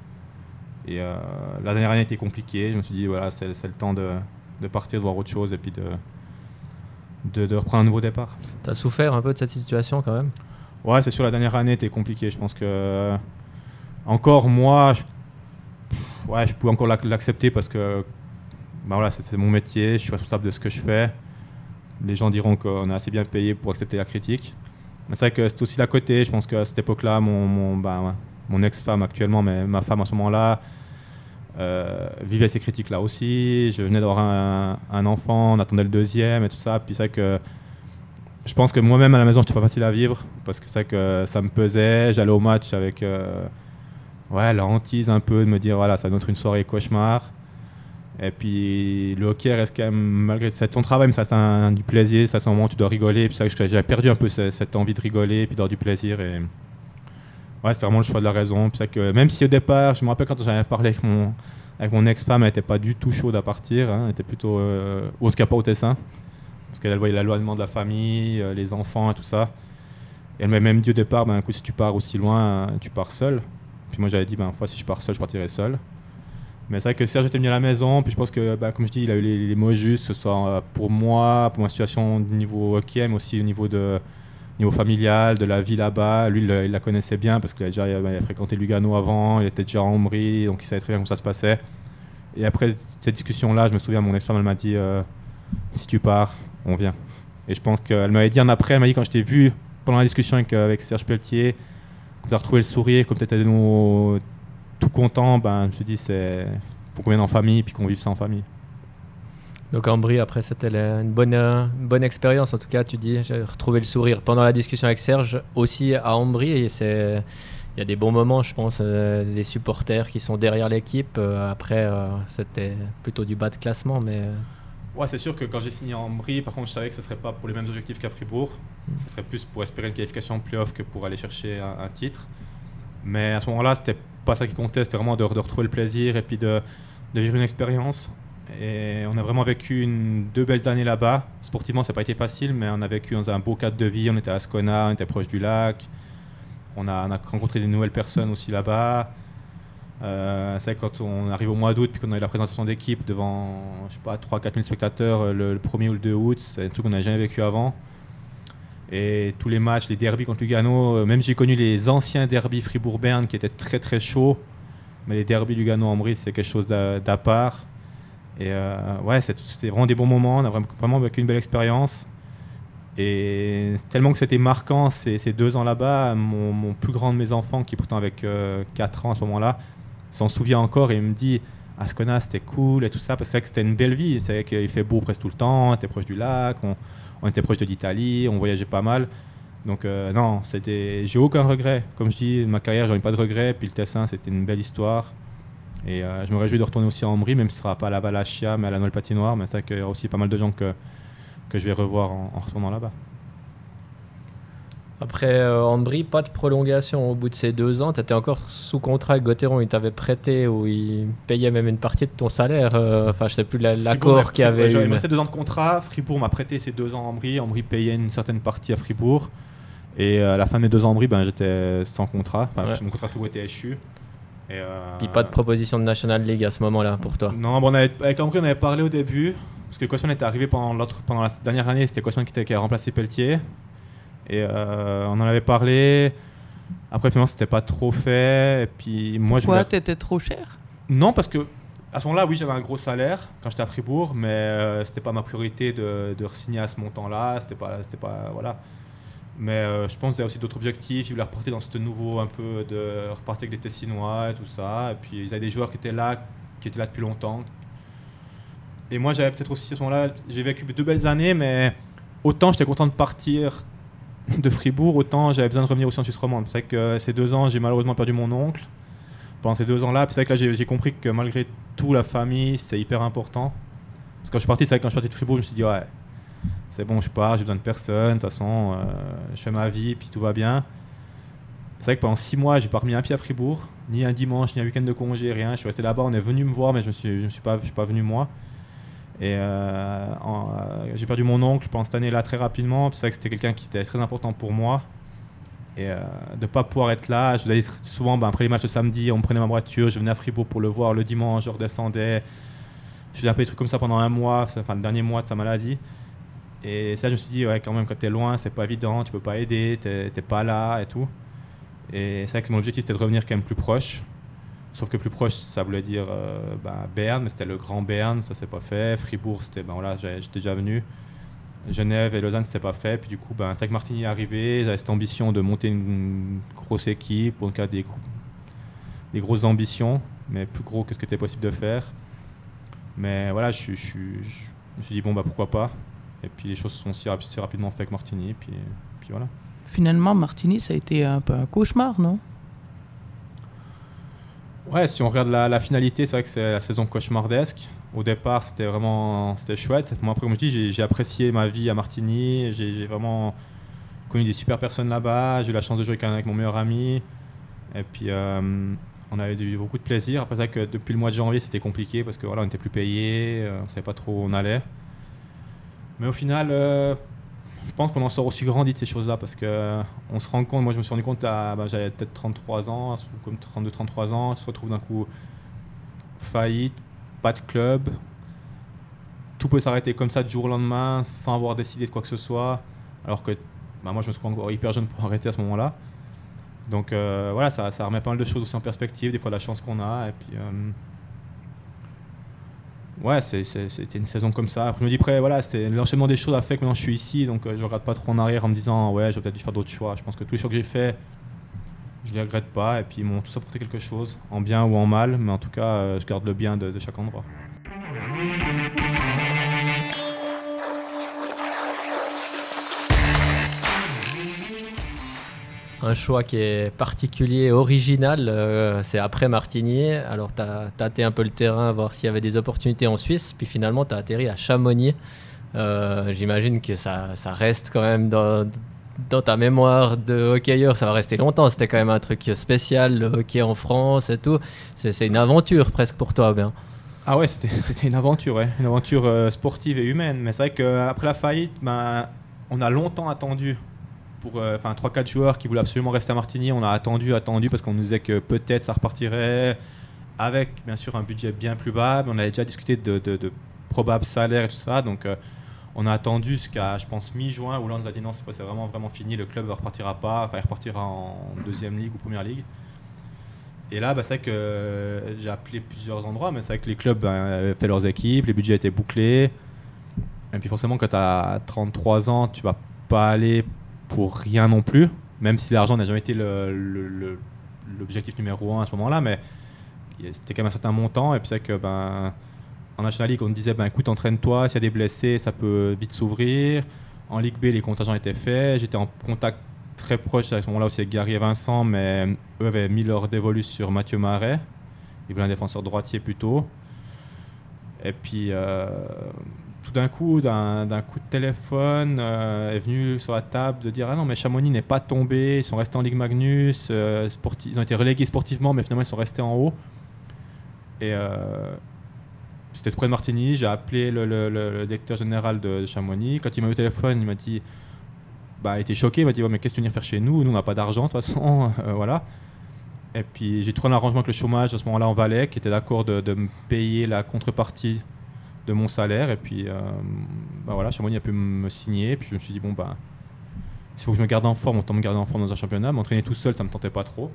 Et euh, la dernière année était compliquée. Je me suis dit, voilà, c'est, le temps de, de, partir, de voir autre chose et puis de, de, reprendre un nouveau départ. Tu as souffert un peu de cette situation quand même? Ouais, c'est sûr, la dernière année était compliquée. Je pense que, encore moi, je, ouais, je pouvais encore l'accepter parce que bah voilà, c'est mon métier, je suis responsable de ce que je fais les gens diront qu'on est assez bien payé pour accepter la critique. Mais c'est vrai que c'est aussi la côté. Je pense qu'à cette époque-là, mon, mon, bah, mon ex-femme actuellement, mais ma femme à ce moment-là, euh, vivait ces critiques-là aussi. Je venais d'avoir un, enfant, on attendait le deuxième et tout ça. Puis c'est vrai que je pense que moi-même à la maison, c'était pas facile à vivre parce que c'est vrai que ça me pesait. J'allais au match avec euh, ouais, la hantise un peu de me dire voilà, ça être une soirée cauchemar. Et puis le hockey reste quand même, malgré c'est ton travail, mais ça c'est du plaisir, ça c'est un moment où tu dois rigoler. Et puis ça, j'avais perdu un peu cette, envie de rigoler et puis d'avoir du plaisir. Et ouais, c'était vraiment le choix de la raison. Puis que même si au départ, je me rappelle quand j'avais parlé avec mon, avec mon ex-femme, elle n'était pas du tout chaude à partir. Hein. elle était plutôt, euh, ou en cas pas au Tessin, parce qu'elle voyait l'éloignement de la famille, euh, les enfants et tout ça. Et elle m'a même dit au départ, ben, coup, si tu pars aussi loin, tu pars seul. Puis moi j'avais dit, ben, fois si je pars seul, je partirai seul. Mais c'est vrai que Serge était venu à la maison, puis je pense que, bah, comme je dis, il a eu les, mots justes, que ce soit euh, pour moi, pour ma situation du niveau hockey, mais aussi au niveau, de, niveau familial, de la vie là-bas. Lui, il, la connaissait bien parce qu'il a déjà fréquenté Lugano avant, il était déjà en Ombrie, donc il savait très bien comment ça se passait. Et après cette discussion-là, je me souviens, mon ex-femme, elle m'a dit euh, Si tu pars, on vient. Et je pense qu'elle m'avait dit en après, elle m'a dit quand je t'ai vu pendant la discussion avec, euh, avec Serge Pelletier, as retrouvé le sourire, comme de nous tout content, ben, je me suis dit, c'est faut qu'on vienne en famille puis qu'on vive ça en famille. Donc Ambry, après, c'était une bonne, euh, bonne expérience. En tout cas, tu dis, j'ai retrouvé le sourire pendant la discussion avec Serge, aussi à Ambry. Et c'est, il y a des bons moments, je pense, euh, des supporters qui sont derrière l'équipe. Euh, après, c'était plutôt du bas de classement, mais. Ouais, c'est sûr que quand j'ai signé à Ambry, par contre, je savais que ce serait pas pour les mêmes objectifs qu'à Fribourg. Ce serait plus pour espérer une qualification en playoff que pour aller chercher un, titre. Mais à ce moment-là, c'était pas ça qui comptait, c'était vraiment de, retrouver le plaisir et puis de, vivre une expérience. Et on a vraiment vécu deux belles années là-bas. Sportivement, ça n'a pas été facile, mais on a vécu dans un beau cadre de vie. On était à Ascona, on était proche du lac. On a, rencontré des nouvelles personnes aussi là-bas. Euh, c'est quand on arrive au mois d'août puis qu'on a eu la présentation d'équipe devant, je sais pas, 3-4 000 spectateurs euh, le, 1er ou le 2 août, c'est un truc qu'on n'a jamais vécu avant. Et tous les matchs, les derbies contre Lugano, euh, même j'ai connu les anciens derbies Fribourg-Berne qui étaient très très chauds. Mais les derbies Lugano-Ambry, c'est quelque chose d'à part. Et euh, ouais, c'était vraiment des bons moments. On a vraiment, vécu une belle expérience. Et tellement que c'était marquant ces, deux ans là-bas, mon, plus grand de mes enfants, qui pourtant avec 4 euh, ans à ce moment-là, s'en souvient encore et me dit Ascona c'était cool et tout ça, parce que c'était une belle vie. C'est vrai qu'il fait beau presque tout le temps, on était proche du lac, on, était proche de l'Italie, on voyageait pas mal. Donc euh, non, c'était, j'ai aucun regret. Comme je dis, ma carrière, j'en ai pas de regret. Puis le Tessin, c'était une belle histoire. Et euh, je me réjouis de retourner aussi à Ambry, même si ce sera pas à la Valachia, mais à la Noël Patinoire. Mais c'est vrai qu'il y a aussi pas mal de gens que, que je vais revoir en retournant là-bas. Après euh, Ambry, pas de prolongation au bout de ces deux ans. Tu étais encore sous contrat avec Gauthieron, il t'avait prêté ou il payait même une partie de ton salaire. Euh, enfin, je sais plus l'accord qu'il y avait eu. J'avais deux ans de contrat. Fribourg m'a prêté ces deux ans à Ambry. Ambry payait une certaine partie à Fribourg. Et euh, à la fin de mes deux ans à Ambry, ben, j'étais sans contrat. Enfin, Mon contrat Fribourg était échu. Et Puis pas de proposition de National League à ce moment-là pour toi Non, bon, avec Ambry, on avait parlé au début. Parce que Cosman était arrivé pendant, pendant la dernière année, c'était Cosman qui, qui a remplacé Pelletier. Et euh, on en avait parlé. Après, finalement, c'était pas trop fait. Et puis, moi, Pourquoi je t'étais trop cher? Non, parce que à ce moment-là, oui, j'avais un gros salaire quand j'étais à Fribourg, mais euh, c'était pas ma priorité de, de signer à ce montant-là. C'était pas, c'était pas, voilà. Mais euh, je pense qu'il y a aussi d'autres objectifs. Ils voulaient repartir dans ce nouveau un peu de repartir avec des Tessinois et tout ça. Et puis ils avaient des joueurs qui étaient là, qui étaient là depuis longtemps. Et moi, j'avais peut-être aussi à ce moment-là, j'ai vécu deux belles années, mais autant j'étais content de partir de Fribourg, autant j'avais besoin de revenir aussi en Suisse. C'est que ces deux ans, j'ai malheureusement perdu mon oncle pendant ces deux ans-là. C'est que là, j'ai compris que malgré tout, la famille, c'est hyper important. Parce que quand je suis parti, c'est vrai que quand je suis parti de Fribourg, je me suis dit, ouais, c'est bon, je pars, j'ai besoin de personne, de toute façon, euh, je fais ma vie, puis tout va bien. C'est vrai que pendant six mois, j'ai pas remis un pied à Fribourg, ni un dimanche, ni un week-end de congé, rien. Je suis resté là-bas, on est venu me voir, mais je ne suis, suis, suis pas venu moi. Et euh, euh, j'ai perdu mon oncle pendant cette année-là très rapidement. C'est vrai que c'était quelqu'un qui était très important pour moi. Et euh, de ne pas pouvoir être là, je l'avais souvent ben, après les matchs le samedi, on prenait ma voiture, je venais à Fribourg pour le voir le dimanche, je redescendais. Je faisais un peu des trucs comme ça pendant un mois, enfin le dernier mois de sa maladie. Et ça, je me suis dit, ouais, quand même, quand tu es loin, c'est pas évident, tu peux pas aider, tu n'es pas là et tout. Et c'est vrai que mon objectif, c'était de revenir quand même plus proche. Sauf que plus proche, ça voulait dire euh, bah, Berne, mais c'était le Grand Berne, ça s'est pas fait. Fribourg, c'était ben voilà, j'étais déjà venu. Genève et Lausanne, s'est pas fait. Puis du coup, ben, c'est que Martigny est arrivé. J'avais cette ambition de monter une, grosse équipe, pour le cas des, grosses ambitions, mais plus gros que ce qui était possible de faire. Mais voilà, je, je, me suis dit, bon, bah pourquoi pas. Et puis les choses se sont si, rapidement faites avec Martigny. Puis, voilà. Finalement, Martigny, ça a été un peu un cauchemar, non? Ouais, si on regarde la, finalité, c'est vrai que c'est la saison cauchemardesque. Au départ, c'était vraiment c'était chouette. Moi, après, comme je dis, j'ai apprécié ma vie à Martigny. J'ai vraiment connu des super personnes là-bas. J'ai eu la chance de jouer avec mon meilleur ami. Et puis, euh, on avait eu beaucoup de plaisir. Après, vrai que depuis le mois de janvier, c'était compliqué parce que voilà, on n'était plus payé, euh, on ne savait pas trop où on allait. Mais au final, euh, je pense qu'on en sort aussi grandi de ces choses-là parce qu'on euh, se rend compte, moi je me suis rendu compte, à, bah, j'avais peut-être 33 ans, comme 32-33 ans, tu te retrouves d'un coup faillite, pas de club, tout peut s'arrêter comme ça du jour au lendemain sans avoir décidé de quoi que ce soit, alors que bah, moi je me suis encore hyper jeune pour arrêter à ce moment-là. Donc euh, voilà, ça, ça, remet pas mal de choses aussi en perspective, des fois la chance qu'on a, et puis euh, ouais, c'était une saison comme ça. Après, je me dis, après, voilà, l'enchaînement des choses a fait que maintenant je suis ici, donc euh, je regarde pas trop en arrière en me disant, ouais, j'aurais peut-être dû faire d'autres choix. Je pense que tous les choix que j'ai faits, je les regrette pas, et puis ils m'ont tous apporté quelque chose, en bien ou en mal, mais en tout cas, euh, je garde le bien de chaque endroit. Un choix qui est particulier, original. Euh, c'est après Martigny. Alors, tu as tâté un peu le terrain, voir s'il y avait des opportunités en Suisse. Puis finalement, tu as atterri à Chamonix. Euh, j'imagine que ça, ça, reste quand même dans, dans, ta mémoire de hockeyeur. Ça va rester longtemps. C'était quand même un truc spécial, le hockey en France et tout. C'est une aventure presque pour toi, bien. Ah ouais, (laughs) c'était une aventure, ouais. une aventure euh, sportive et humaine. Mais c'est vrai qu'après la faillite, ben, on a longtemps attendu pour euh, enfin 3-4 joueurs qui voulaient absolument rester à Martigny. On a attendu, attendu parce qu'on nous disait que peut-être ça repartirait avec bien sûr un budget bien plus bas. Mais on avait déjà discuté de, de, probables salaires et tout ça. Donc euh, On a attendu jusqu'à, je pense, mi-juin où là on nous a dit non, cette fois c'est vraiment, vraiment fini, le club ne repartira pas, enfin il repartira en deuxième ligue ou première ligue. Et là, bah, c'est vrai que j'ai appelé plusieurs endroits, mais c'est vrai que les clubs bah, avaient fait leurs équipes, les budgets étaient bouclés. Et puis forcément, quand tu as 33 ans, tu vas pas aller pour rien non plus, même si l'argent n'a jamais été l'objectif numéro un à ce moment-là, mais c'était quand même un certain montant. Et puis c'est que ben, en National League, on disait ben, écoute, entraîne-toi, s'il y a des blessés, ça peut vite s'ouvrir. En Ligue B, les contingents étaient faits. J'étais en contact très proche à ce moment-là aussi avec Gary et Vincent, mais eux avaient mis leur dévolu sur Mathieu Marais. Ils voulaient un défenseur droitier plutôt. Et puis, euh, tout d'un coup, d'un coup de téléphone, euh, est venu sur la table de dire Ah non, mais Chamonix n'est pas tombé, ils sont restés en Ligue Magnus, euh, ils ont été relégués sportivement, mais finalement ils sont restés en haut. Et c'était près de Martigny, j'ai appelé le, directeur général de, Chamonix. Quand il m'a eu au téléphone, il m'a dit bah, il était choqué, il m'a dit Mais qu'est-ce que tu viens faire chez nous? Nous, on n'a pas d'argent de toute façon. (laughs) voilà. Et puis j'ai trouvé un arrangement avec le chômage à ce moment-là en Valais, qui était d'accord de, de me payer la contrepartie de mon salaire. Et puis, euh, bah voilà, Chamonix a pu me signer. Puis je me suis dit, bon, bah, s'il faut que je me garde en forme, autant me garder en forme dans un championnat. M'entraîner tout seul, ça me tentait pas trop.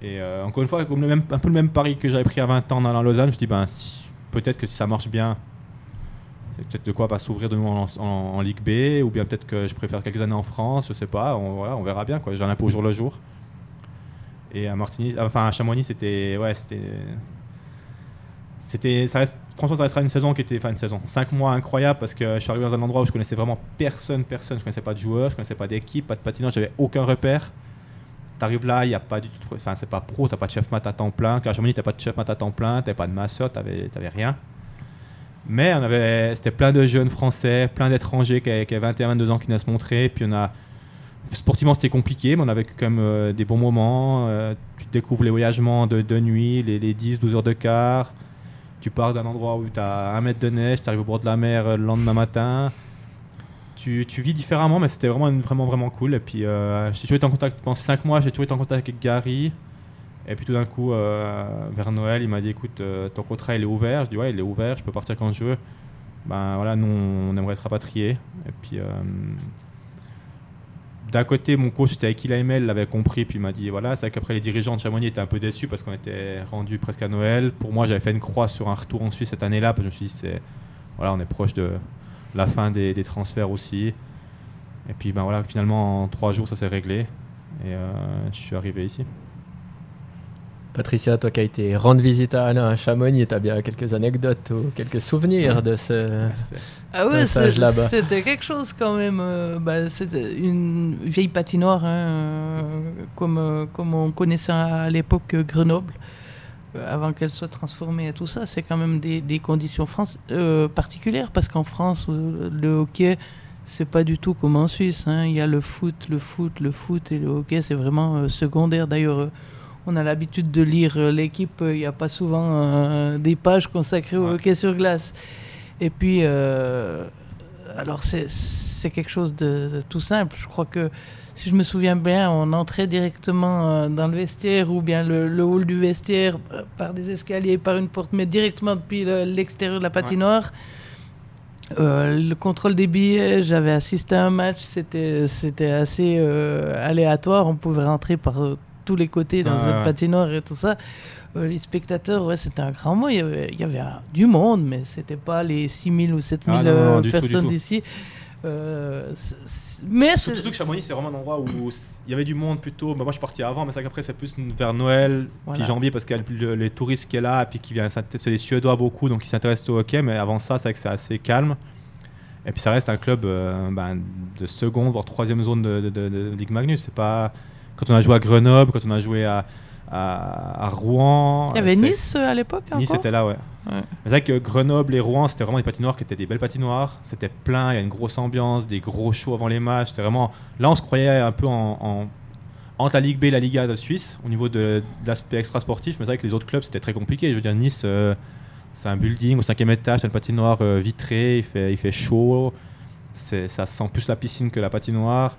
Et euh, encore une fois, comme le même, un peu le même pari que j'avais pris à 20 ans dans la Lausanne, je me suis dit, ben, peut-être que si ça marche bien, c'est peut-être de quoi pas s'ouvrir de nouveau en, Ligue B, ou bien peut-être que je préfère quelques années en France, je sais pas, on, on verra bien. J'en ai au jour le jour. Et à Martigny, enfin à Chamonix, c'était. Ouais, c'était. C'était. Ça reste franchement, ça restera une saison qui était, enfin une saison, 5 mois incroyable parce que je suis arrivé dans un endroit où je connaissais vraiment personne, personne. Je connaissais pas de joueurs, je connaissais pas d'équipe, pas de patinage, j'avais aucun repère. Tu arrives là, il y a pas du tout, enfin c'est pas pro, t'as pas de chef mat à temps plein. Quand tu t'as pas de chef mat à temps plein, t'avais pas de masseur, t'avais, avais rien. Mais on avait, c'était plein de jeunes français, plein d'étrangers qui avaient, 21, 22 ans qui venaient se montrer. Puis on a, sportivement c'était compliqué, mais on avait quand même euh, des bons moments. Euh, tu découvres les voyagements de, de nuit, les, les 10, 12 heures de quart tu pars d'un endroit où tu as un mètre de neige, tu arrives au bord de la mer euh, le lendemain matin. Tu, vis différemment, mais c'était vraiment, vraiment, vraiment cool. Et puis, euh, j'ai toujours été en contact, pendant ces 5 mois, j'ai toujours été en contact avec Gary. Et puis tout d'un coup, euh, vers Noël, il m'a dit écoute, ton contrat il est ouvert. Je dis ouais, il est ouvert, je peux partir quand je veux. Ben voilà, nous on aimerait être rapatriés. Et puis d'un côté, mon coach, c'était avec il l'avait compris, puis il m'a dit voilà, c'est qu'après les dirigeants de Chamonix étaient un peu déçus parce qu'on était rendu presque à Noël. Pour moi, j'avais fait une croix sur un retour en Suisse cette année-là, parce que je me suis dit c'est voilà, on est proche de la fin des, transferts aussi. Et puis ben voilà, finalement en trois jours, ça s'est réglé et euh, je suis arrivé ici. Patricia, toi qui as été rendre visite à Anna à Chamonix, tu as bien quelques anecdotes ou quelques souvenirs de ce ah ouais, là-bas C'était quelque chose quand même. Euh, bah, c'était une vieille patinoire, hein, euh, comme, euh, comme on connaissait à l'époque Grenoble, avant qu'elle soit transformée et tout ça. C'est quand même des, des conditions France, particulières, parce qu'en France, le hockey, c'est pas du tout comme en Suisse. Hein. Il y a le foot, le foot, le foot, et le hockey, c'est vraiment secondaire. D'ailleurs, on a l'habitude de lire euh, l'équipe, il n'y a pas souvent euh, des pages consacrées au hockey sur glace. Et puis, euh, alors c'est quelque chose de, tout simple. Je crois que, si je me souviens bien, on entrait directement dans le vestiaire ou bien le, hall du vestiaire par des escaliers, par une porte, mais directement depuis l'extérieur de la patinoire. le contrôle des billets, j'avais assisté à un match, c'était assez aléatoire. On pouvait rentrer par tous les côtés dans cette patinoire et tout ça. Euh, les spectateurs, ouais, c'était un grand mot. Il y avait, il y avait du monde, mais c'était pas les 6000 ou 7000 ah, euh, personnes d'ici. Euh, mais surtout que Chamonix, c'est vraiment un endroit où il y avait du monde plutôt. Bah, moi, je suis parti avant, mais c'est qu'après, c'est plus vers Noël, puis janvier, parce qu'il y a les touristes qui est là, puis qui viennent. C'est les Suédois beaucoup, donc ils s'intéressent au hockey. Mais avant ça, c'est que c'est assez calme. Et puis ça reste un club ben, de seconde, voire troisième zone de, de Ligue Magnus. C'est pas quand on a joué à Grenoble, quand on a joué à, à, Rouen. Il y avait Nice euh, à l'époque Nice était là, ouais. C'est vrai que Grenoble et Rouen, c'était vraiment des patinoires qui étaient des belles patinoires. C'était plein, il y a une grosse ambiance, des gros shows avant les matchs. C'était vraiment. Là, on se croyait un peu en, entre la Ligue B et la Liga de Suisse au niveau de, l'aspect extra sportif. Mais c'est vrai que les autres clubs, c'était très compliqué. Je veux dire, Nice, euh, c'est un building au cinquième étage, c'est une patinoire euh, vitrée, il fait, il fait chaud. Ça sent plus la piscine que la patinoire.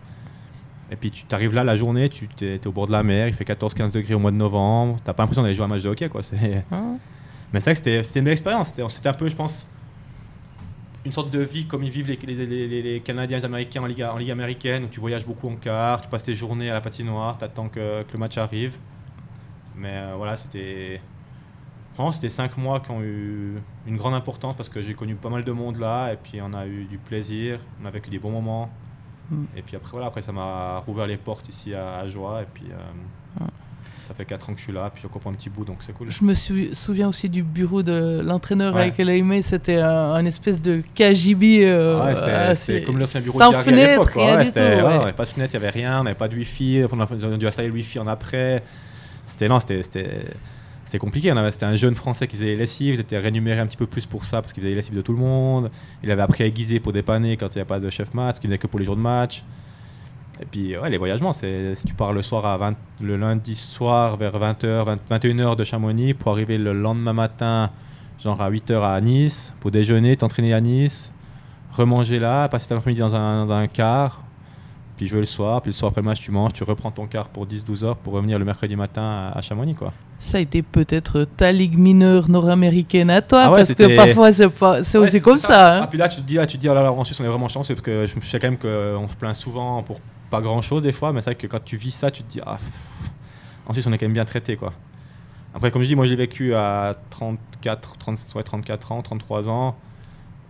Et puis tu arrives là la journée, tu es, au bord de la mer, il fait 14-15 degrés au mois de novembre, t'as pas l'impression d'aller jouer à un match de hockey. Quoi. Ah. Mais c'est vrai que c'était une belle expérience. C'était un peu, je pense, une sorte de vie comme ils vivent les, les, les, Canadiens, les Américains en Ligue, en Ligue américaine, où tu voyages beaucoup en car, tu passes tes journées à la patinoire, tu attends que, que, le match arrive. Mais euh, voilà, c'était. Franchement, c'était cinq mois qui ont eu une grande importance parce que j'ai connu pas mal de monde là, et puis on a eu du plaisir, on a vécu des bons moments. Mm. Et puis après, voilà, après ça m'a rouvert les portes ici à, Joie, et puis. Euh, mm. Ça fait 4 ans que je suis là, puis on comprend un petit bout, donc c'est cool. Je me souviens aussi du bureau de l'entraîneur avec Elaimé, c'était un, espèce de KGB. Euh, c'était comme l'ancien bureau sans de fenêtre, rien du tout. Ouais. pas de fenêtre, il n'y avait rien, on n'avait pas de wifi, on a dû installer le wifi en après. C'était non, c'était compliqué. C'était un jeune français qui faisait les lessives, il était rémunéré un petit peu plus pour ça parce qu'il faisait les lessives de tout le monde. Il avait appris à aiguiser pour dépanner quand il n'y a pas de chef match, qui venait que pour les jours de match. Et puis, ouais, les voyagements, c'est si tu pars le soir à 20, le lundi soir vers 20h, 21h de Chamonix pour arriver le lendemain matin, genre à 8h à Nice, pour déjeuner, t'entraîner à Nice, remanger là, passer ton après-midi dans dans un car, puis jouer le soir, puis le soir après le match, tu manges, tu reprends ton car pour 10-12 heures pour revenir le mercredi matin à, Chamonix, quoi. Ça a été peut-être ta ligue mineure nord-américaine à toi, ah parce que parfois c'est aussi comme ça. hein. ah, puis là, tu te dis, là, tu te dis, oh là, là, en Suisse, on est vraiment chanceux, parce que je sais quand même qu'on se plaint souvent pour pas grand chose des fois, mais c'est vrai que quand tu vis ça, tu te dis, ah, ensuite on est quand même bien traité quoi. Après, comme je dis, moi j'ai vécu à 34, 34 ans, 33 ans,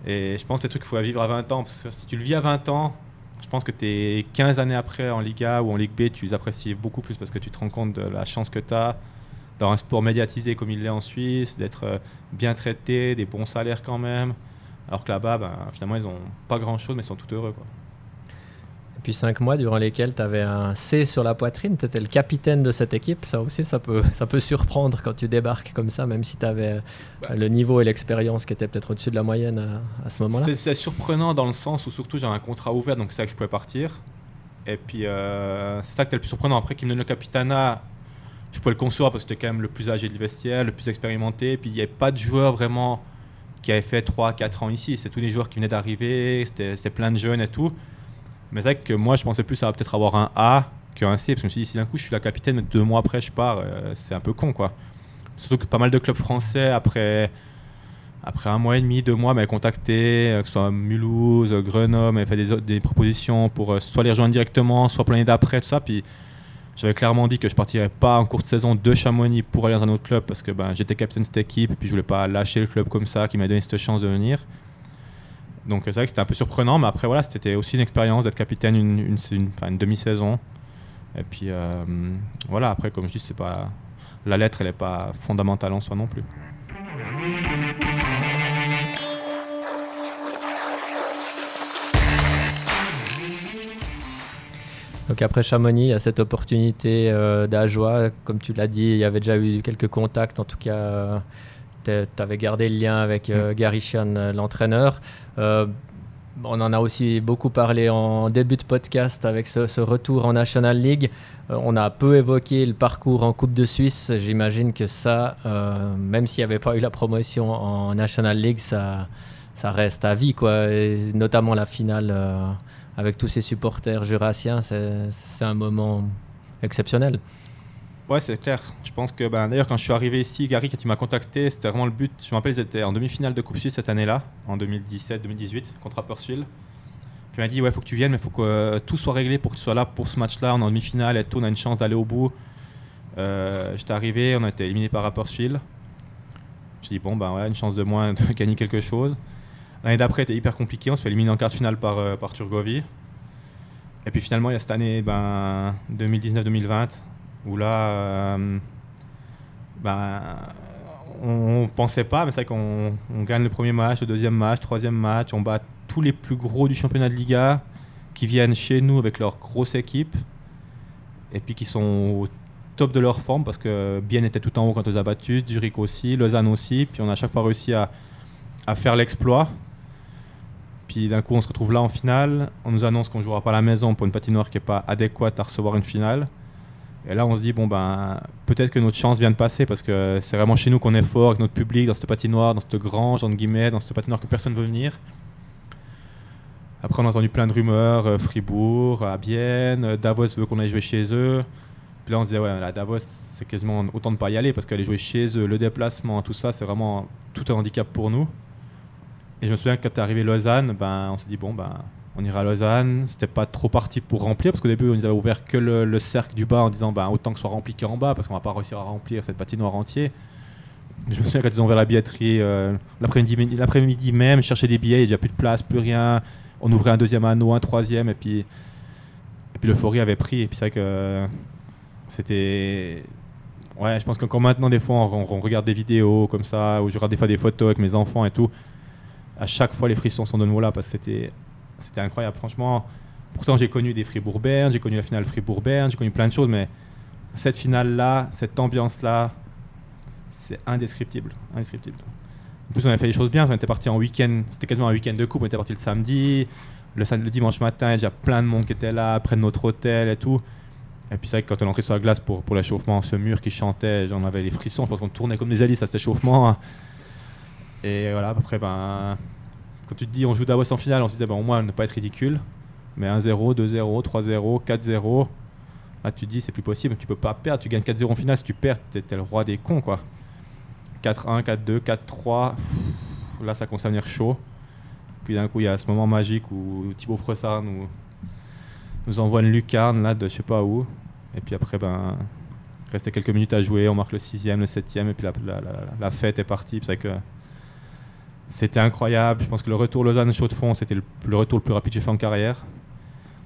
et je pense que c'est des trucs qu'il faut vivre à 20 ans, parce que si tu le vis à 20 ans, je pense que tu es 15 années après en Liga ou en Ligue B, tu les apprécies beaucoup plus parce que tu te rends compte de la chance que tu as dans un sport médiatisé comme il l'est en Suisse, d'être euh, bien traité, des bons salaires quand même. Alors que là-bas, ben, finalement, ils ont pas grand-chose, mais ils sont tout heureux. Depuis cinq mois durant lesquels tu avais un C sur la poitrine, tu étais le capitaine de cette équipe. Ça aussi, ça peut, ça peut surprendre quand tu débarques comme ça, même si tu avais bah. le niveau et l'expérience qui étaient peut-être au-dessus de la moyenne à, ce moment-là. C'est surprenant dans le sens où surtout j'avais un contrat ouvert, donc c'est ça que je pouvais partir. Et puis euh, c'est ça qui était le plus surprenant. Après qu'il me donne le capitana, je pouvais le concevoir parce que j'étais quand même le plus âgé du vestiaire, le plus expérimenté. Et puis il n'y avait pas de joueurs vraiment qui avaient fait 3-4 ans ici. C'est tous les joueurs qui venaient d'arriver, c'était plein de jeunes et tout. Mais c'est vrai que moi, je pensais plus à peut-être avoir un A qu'un C, parce que je me suis dit, si d'un coup je suis la capitaine, deux mois après je pars, euh, c'est un peu con, quoi. Surtout que pas mal de clubs français, après, après un mois et demi, deux mois, m'avaient contacté, euh, que ce soit Mulhouse, Grenoble, m'avaient fait des, des, propositions pour euh, soit les rejoindre directement, soit pour l'année d'après, tout ça. Puis j'avais clairement dit que je partirais pas en courte saison de Chamonix pour aller dans un autre club, parce que ben, j'étais capitaine de cette équipe, et puis je voulais pas lâcher le club comme ça, qui m'a donné cette chance de venir. Donc c'est vrai que c'était un peu surprenant, mais après voilà, c'était aussi une expérience d'être capitaine une, une, demi-saison. Et puis euh, voilà, après comme je dis, c'est pas la lettre, elle n'est pas fondamentale en soi non plus. Donc après Chamonix, il y a cette opportunité euh, d'Ajoie. Comme tu l'as dit, il y avait déjà eu quelques contacts, en tout cas. Euh, tu avais gardé le lien avec euh, mm. Gary Chan, euh, l'entraîneur. Euh, on en a aussi beaucoup parlé en début de podcast avec ce, retour en National League. on a peu évoqué le parcours en Coupe de Suisse. J'imagine que ça, même s'il n'y avait pas eu la promotion en National League, ça, ça reste à vie, quoi. notamment la finale avec tous ces supporters jurassiens, c'est un moment exceptionnel. Ouais, c'est clair. Je pense que ben, d'ailleurs, quand je suis arrivé ici, Gary, quand il m'a contacté, c'était vraiment le but. Je me rappelle, ils étaient en demi-finale de Coupe Suisse cette année-là, en 2017-2018, contre Uppersfield. Puis il m'a dit Ouais, faut que tu viennes, mais faut que euh, tout soit réglé pour que tu sois là pour ce match-là. On est en demi-finale et tout, on a une chance d'aller au bout. Euh, J'étais arrivé, on a été éliminé par Uppersfield. Je dit Bon, ben ouais, une chance de moins de (laughs) gagner quelque chose. L'année d'après était hyper compliqué, on se fait éliminer en quart de finale par, euh, par Turgovie. Et puis finalement, il y a cette année, ben, 2019-2020 où là, euh, ben, on ne pensait pas, mais c'est vrai qu'on gagne le premier match, le deuxième match, le troisième match, on bat tous les plus gros du championnat de Liga qui viennent chez nous avec leur grosse équipe et puis qui sont au top de leur forme parce que Bien était tout en haut quand on les a battus, Zurich aussi, Lausanne aussi, puis on a à chaque fois réussi à, à faire l'exploit. Puis d'un coup, on se retrouve là en finale. On nous annonce qu'on ne jouera pas à la maison pour une patinoire qui n'est pas adéquate à recevoir une finale. Et là, on se dit, bon, ben, peut-être que notre chance vient de passer parce que c'est vraiment chez nous qu'on est fort, avec notre public, dans cette patinoire, dans cette grange, entre guillemets, dans cette patinoire que personne ne veut venir. Après, on a entendu plein de rumeurs, euh, Fribourg, à euh, Davos veut qu'on aille jouer chez eux. Puis là, on se dit, ouais, là, Davos, c'est quasiment autant de ne pas y aller parce qu'aller jouer chez eux, le déplacement, tout ça, c'est vraiment tout un handicap pour nous. Et je me souviens que quand tu es arrivé à Lausanne, ben, on s'est dit, bon, ben, on ira à Lausanne. C'était pas trop parti pour remplir, parce qu'au début, on nous avait ouvert que le, cercle du bas en disant, ben, autant que soit rempli qu'en bas, parce qu'on va pas réussir à remplir cette patinoire entière. Je me souviens quand ils ont ouvert la billetterie, euh, l'après-midi, même, je cherchais des billets, il n'y a plus de place, plus rien. On ouvrait un deuxième anneau, un troisième, et puis, et puis l'euphorie avait pris. Et puis c'est vrai que c'était. Ouais, je pense qu'encore maintenant, des fois, on, on, regarde des vidéos comme ça, ou je regarde des fois des photos avec mes enfants et tout. À chaque fois, les frissons sont de nouveau là, parce que c'était c'était incroyable, franchement. Pourtant, j'ai connu des Fribourg-Berne, j'ai connu la finale Fribourg-Berne, j'ai connu plein de choses, mais cette finale-là, cette ambiance-là, c'est indescriptible, indescriptible. En plus, on avait fait des choses bien. On était parti en week-end, c'était quasiment un week-end de coupe. On était parti le samedi, le, dimanche matin, il y a déjà plein de monde qui était là, près de notre hôtel et tout. Et puis c'est vrai que quand on est entré sur la glace pour, pour l'échauffement, ce mur qui chantait, j'en avais les frissons. Je pense qu'on tournait comme des hélices à cet échauffement. Et voilà, après, ben, quand tu te dis on joue Davos en finale, on se disait ben, au moins ne pas être ridicule. Mais 1-0, 2-0, 3-0, 4-0, là tu te dis c'est plus possible, tu peux pas perdre. Tu gagnes 4-0 en finale, si tu perds, t'es es le roi des cons quoi. 4-1, 4-2, 4-3, là ça commence à venir chaud. Puis d'un coup il y a ce moment magique où Thibaut Fressard nous, nous envoie une lucarne là de je sais pas où. Et puis après ben restait quelques minutes à jouer, on marque le 6 le 7 et puis la, fête est partie. Que c'était incroyable. Je pense que le retour Lausanne-Chaux de Fonds, c'était le, retour le plus rapide que j'ai fait en carrière.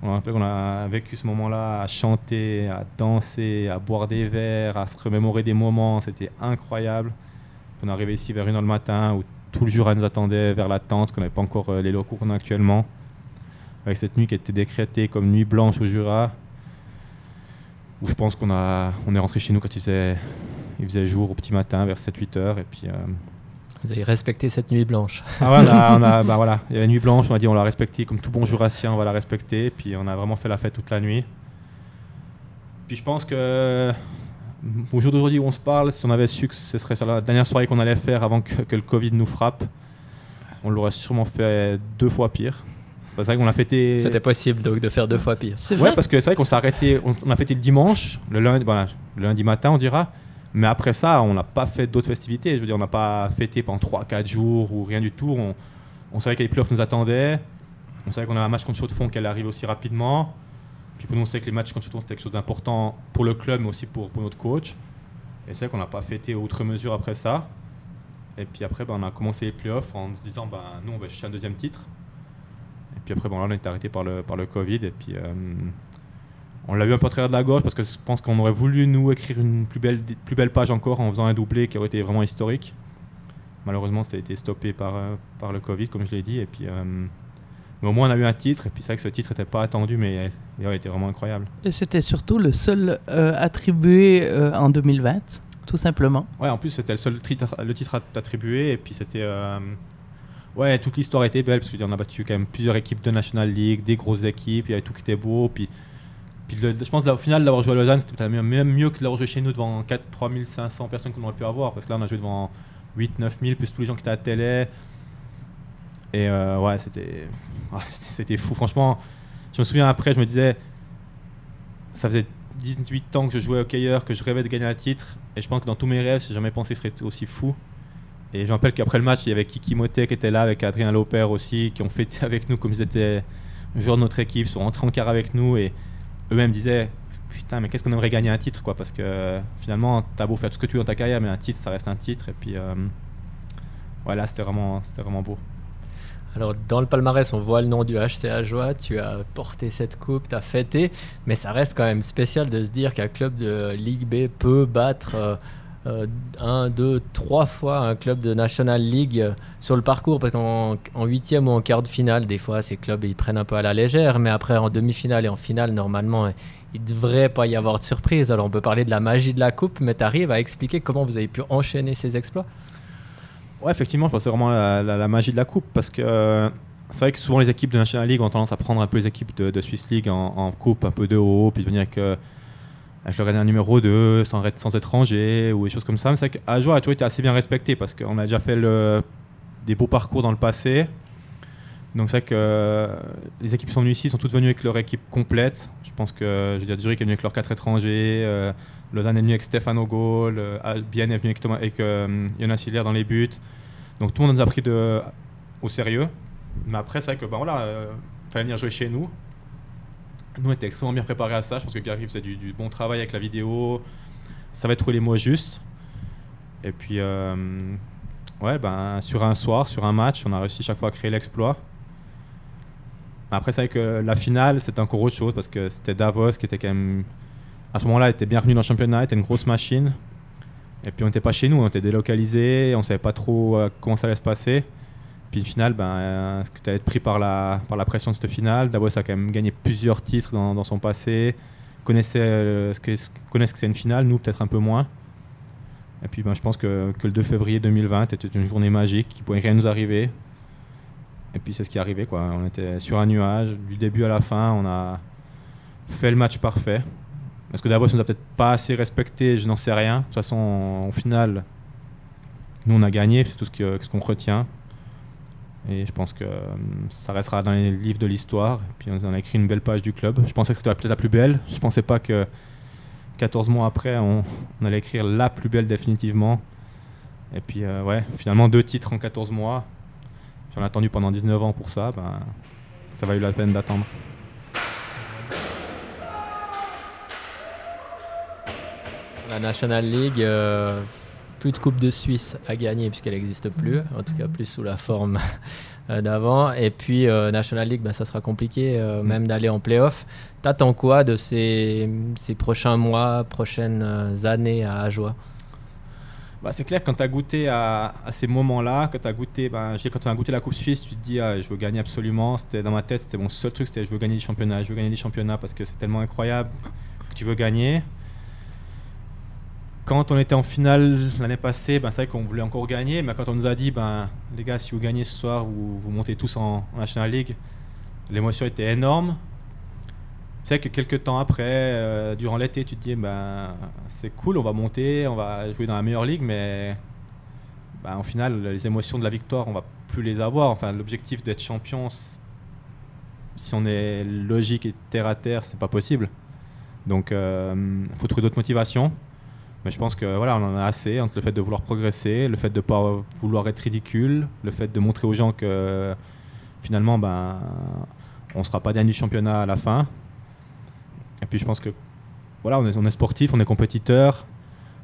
On a, vécu ce moment-là à chanter, à danser, à boire des verres, à se remémorer des moments. C'était incroyable. On est arrivé ici vers 1h le matin où tout le Jura nous attendait vers la tente, qu'on n'avait pas encore euh, les locaux qu'on a actuellement. Avec cette nuit qui était décrétée comme nuit blanche au Jura. Où je pense qu'on on est rentré chez nous quand il faisait, il faisait jour au petit matin vers 7-8 heures. Et puis. Euh, vous avez respecté cette nuit blanche. Ah ouais, on a, (laughs) bah voilà, il y a une nuit blanche, on a dit on l'a respecté comme tout bon jurassien, on va la respecter. Puis on a vraiment fait la fête toute la nuit. Puis je pense que au jour d'aujourd'hui où on se parle, si on avait su que ce serait la dernière soirée qu'on allait faire avant que, le Covid nous frappe, on l'aurait sûrement fait deux fois pire. C'est vrai qu'on a fêté. C'était possible donc de faire deux fois pire. Ouais, parce que c'est vrai qu'on s'est arrêté, on, a fêté le dimanche, le lundi, voilà, le lundi matin, on dira. Mais après ça, on n'a pas fait d'autres festivités. Je veux dire, on n'a pas fêté pendant 3-4 jours ou rien du tout. On, savait que les playoffs nous attendaient. On savait qu'on avait un match contre Chaux-de-Fonds qui allait arriver aussi rapidement. Puis pour nous, on savait que les matchs contre Chaux-de-Fonds, c'était quelque chose d'important pour le club, mais aussi pour, notre coach. Et c'est vrai qu'on n'a pas fêté outre mesure après ça. Et puis après, ben, on a commencé les playoffs en se disant, ben, nous, on va chercher un deuxième titre. Et puis après, bon, là, on été arrêté par le, par le Covid. Et puis, euh, on l'a eu un peu travers de la gauche parce que je pense qu'on aurait voulu nous écrire une plus belle, plus belle page encore en faisant un doublé qui aurait été vraiment historique. Malheureusement, ça a été stoppé par, euh, par le Covid, comme je l'ai dit. Et puis, euh, mais au moins, on a eu un titre. Et puis, c'est vrai que ce titre n'était pas attendu, mais il a été vraiment incroyable. Et c'était surtout le seul euh, attribué en 2020, tout simplement. Ouais, en plus, c'était le seul titre, le titre attribué. Et puis, c'était. ouais, toute l'histoire était belle parce qu'on a battu quand même plusieurs équipes de National League, des grosses équipes. Il y avait tout qui était beau. Puis puis je pense qu'au final, d'avoir joué à Lausanne, c'était même mieux que d'avoir joué chez nous devant 4 3500 personnes qu'on aurait pu avoir. Parce que là, on a joué devant 8 9000 plus tous les gens qui étaient à la télé. Et euh, ouais, (laughs) ah, c'était c'était fou. Franchement, je me souviens après, je me disais, ça faisait 18 ans que je jouais au hockeyeur, que je rêvais de gagner un titre. Et je pense que dans tous mes rêves, j'ai jamais pensé que ce serait aussi fou. Et je me rappelle qu'après le match, il y avait Kiki Motet qui était là, avec Adrien Lauper aussi, qui ont fêté (laughs) avec nous comme ils étaient joueurs de notre équipe, sont rentrés en quart avec nous. Eux-mêmes disaient putain mais qu'est-ce qu'on aimerait gagner un titre quoi parce que finalement t'as beau faire tout ce que tu veux dans ta carrière mais un titre ça reste un titre et puis euh, voilà c'était vraiment vraiment beau. Alors dans le palmarès on voit le nom du HCA Joie tu as porté cette coupe tu as fêté mais ça reste quand même spécial de se dire qu'un club de Ligue B peut battre euh, euh, un, deux, trois fois un club de National League euh, sur le parcours, parce qu'en huitième ou en quart de finale, des fois, ces clubs, ils prennent un peu à la légère, mais après, en demi-finale et en finale, normalement, il ne devrait pas y avoir de surprise. Alors, on peut parler de la magie de la Coupe, mais tu arrives à expliquer comment vous avez pu enchaîner ces exploits? Ouais, effectivement, je pense que c'est vraiment la, magie de la Coupe, parce que... Euh, c'est vrai que souvent les équipes de National League ont tendance à prendre un peu les équipes de, Swiss League en, coupe, un peu de haut, puis venir avec avec le gardien numéro 2, sans, sans ou des choses comme ça. Mais c'est vrai qu'Ajoa a toujours été assez bien respecté parce qu'on a déjà fait des beaux parcours dans le passé. Donc c'est vrai que euh, les équipes qui sont venues ici sont toutes venues avec leur équipe complète. Je pense que je veux dire, Zurich est venu avec leurs quatre étrangers, euh, Lausanne est venu avec Stéphane Gaulle, euh, Bien est venu avec, Thomas, avec euh, Jonas Hiller dans les buts. Donc tout le monde nous a pris au sérieux. Mais après, c'est vrai que ben voilà, euh, fallait venir jouer chez nous. Nous, on était extrêmement bien préparés à ça. Je pense que Gary faisait du, bon travail avec la vidéo. Ça va trouver les mots justes. Et puis, euh, ouais, ben, sur un soir, sur un match, on a réussi chaque fois à créer l'exploit. Après, c'est vrai que la finale, c'était encore autre chose parce que c'était Davos qui était quand même, à ce moment-là, était bien revenu dans le championnat, était une grosse machine. Et puis on n'était pas chez nous, on était délocalisé, on savait pas trop euh, comment ça allait se passer. Puis une finale, ben, euh, ce que tu allais être pris par la, par la pression de cette finale? Davos a quand même gagné plusieurs titres dans, son passé, connaissait euh, ce que, ce que c'est une finale, nous peut-être un peu moins. Et puis ben, je pense que, que le 2 février 2020 était une journée magique, qui pouvait rien nous arriver. Et puis c'est ce qui est arrivé. Quoi. On était sur un nuage, du début à la fin, on a fait le match parfait. Est-ce que Davos nous a peut-être pas assez respecté? Je n'en sais rien. De toute façon, en, finale, nous on a gagné, c'est tout ce que- ce qu'on retient. Et je pense que euh, ça restera dans les livres de l'histoire. Et puis on a écrit une belle page du club. Je pensais que c'était peut-être la plus belle. Je pensais pas que 14 mois après, on, allait écrire la plus belle définitivement. Et puis euh, ouais, finalement deux titres en 14 mois. J'en ai attendu pendant 19 ans pour ça. Ben, ça va eu la peine d'attendre. La National League, euh, plus de Coupe de Suisse à gagner puisqu'elle n'existe plus, en tout cas plus sous la forme euh, d'avant. Et puis euh, National League, bah, ça sera compliqué euh, même d'aller en playoff. T'attends quoi de ces, ces prochains mois, prochaines euh, années à Ajoie? Bah, c'est clair, quand tu as goûté à, à ces moments-là, quand tu as goûté, ben, je quand as goûté la Coupe Suisse, tu te dis, ah, je veux gagner absolument. C'était dans ma tête, c'était mon seul truc, c'était je veux gagner les championnats, je veux gagner les championnats parce que c'est tellement incroyable que tu veux gagner. Quand on était en finale l'année passée, ben, c'est vrai qu'on voulait encore gagner, mais quand on nous a dit, ben, les gars, si vous gagnez ce soir, vous, montez tous en, en National League, l'émotion était énorme. C'est vrai que quelques temps après, euh, durant l'été, tu te dis, ben, c'est cool, on va monter, on va jouer dans la meilleure ligue, mais ben, au final, les émotions de la victoire, on va plus les avoir. Enfin, l'objectif d'être champion, si on est logique et terre à terre, c'est pas possible. Donc, il faut trouver d'autres motivations. Mais je pense que voilà, on en a assez entre le fait de vouloir progresser, le fait de pas vouloir être ridicule, le fait de montrer aux gens que finalement, ben, on sera pas dernier du championnat à la fin. Et puis je pense que voilà, on est, sportif, on est compétiteur.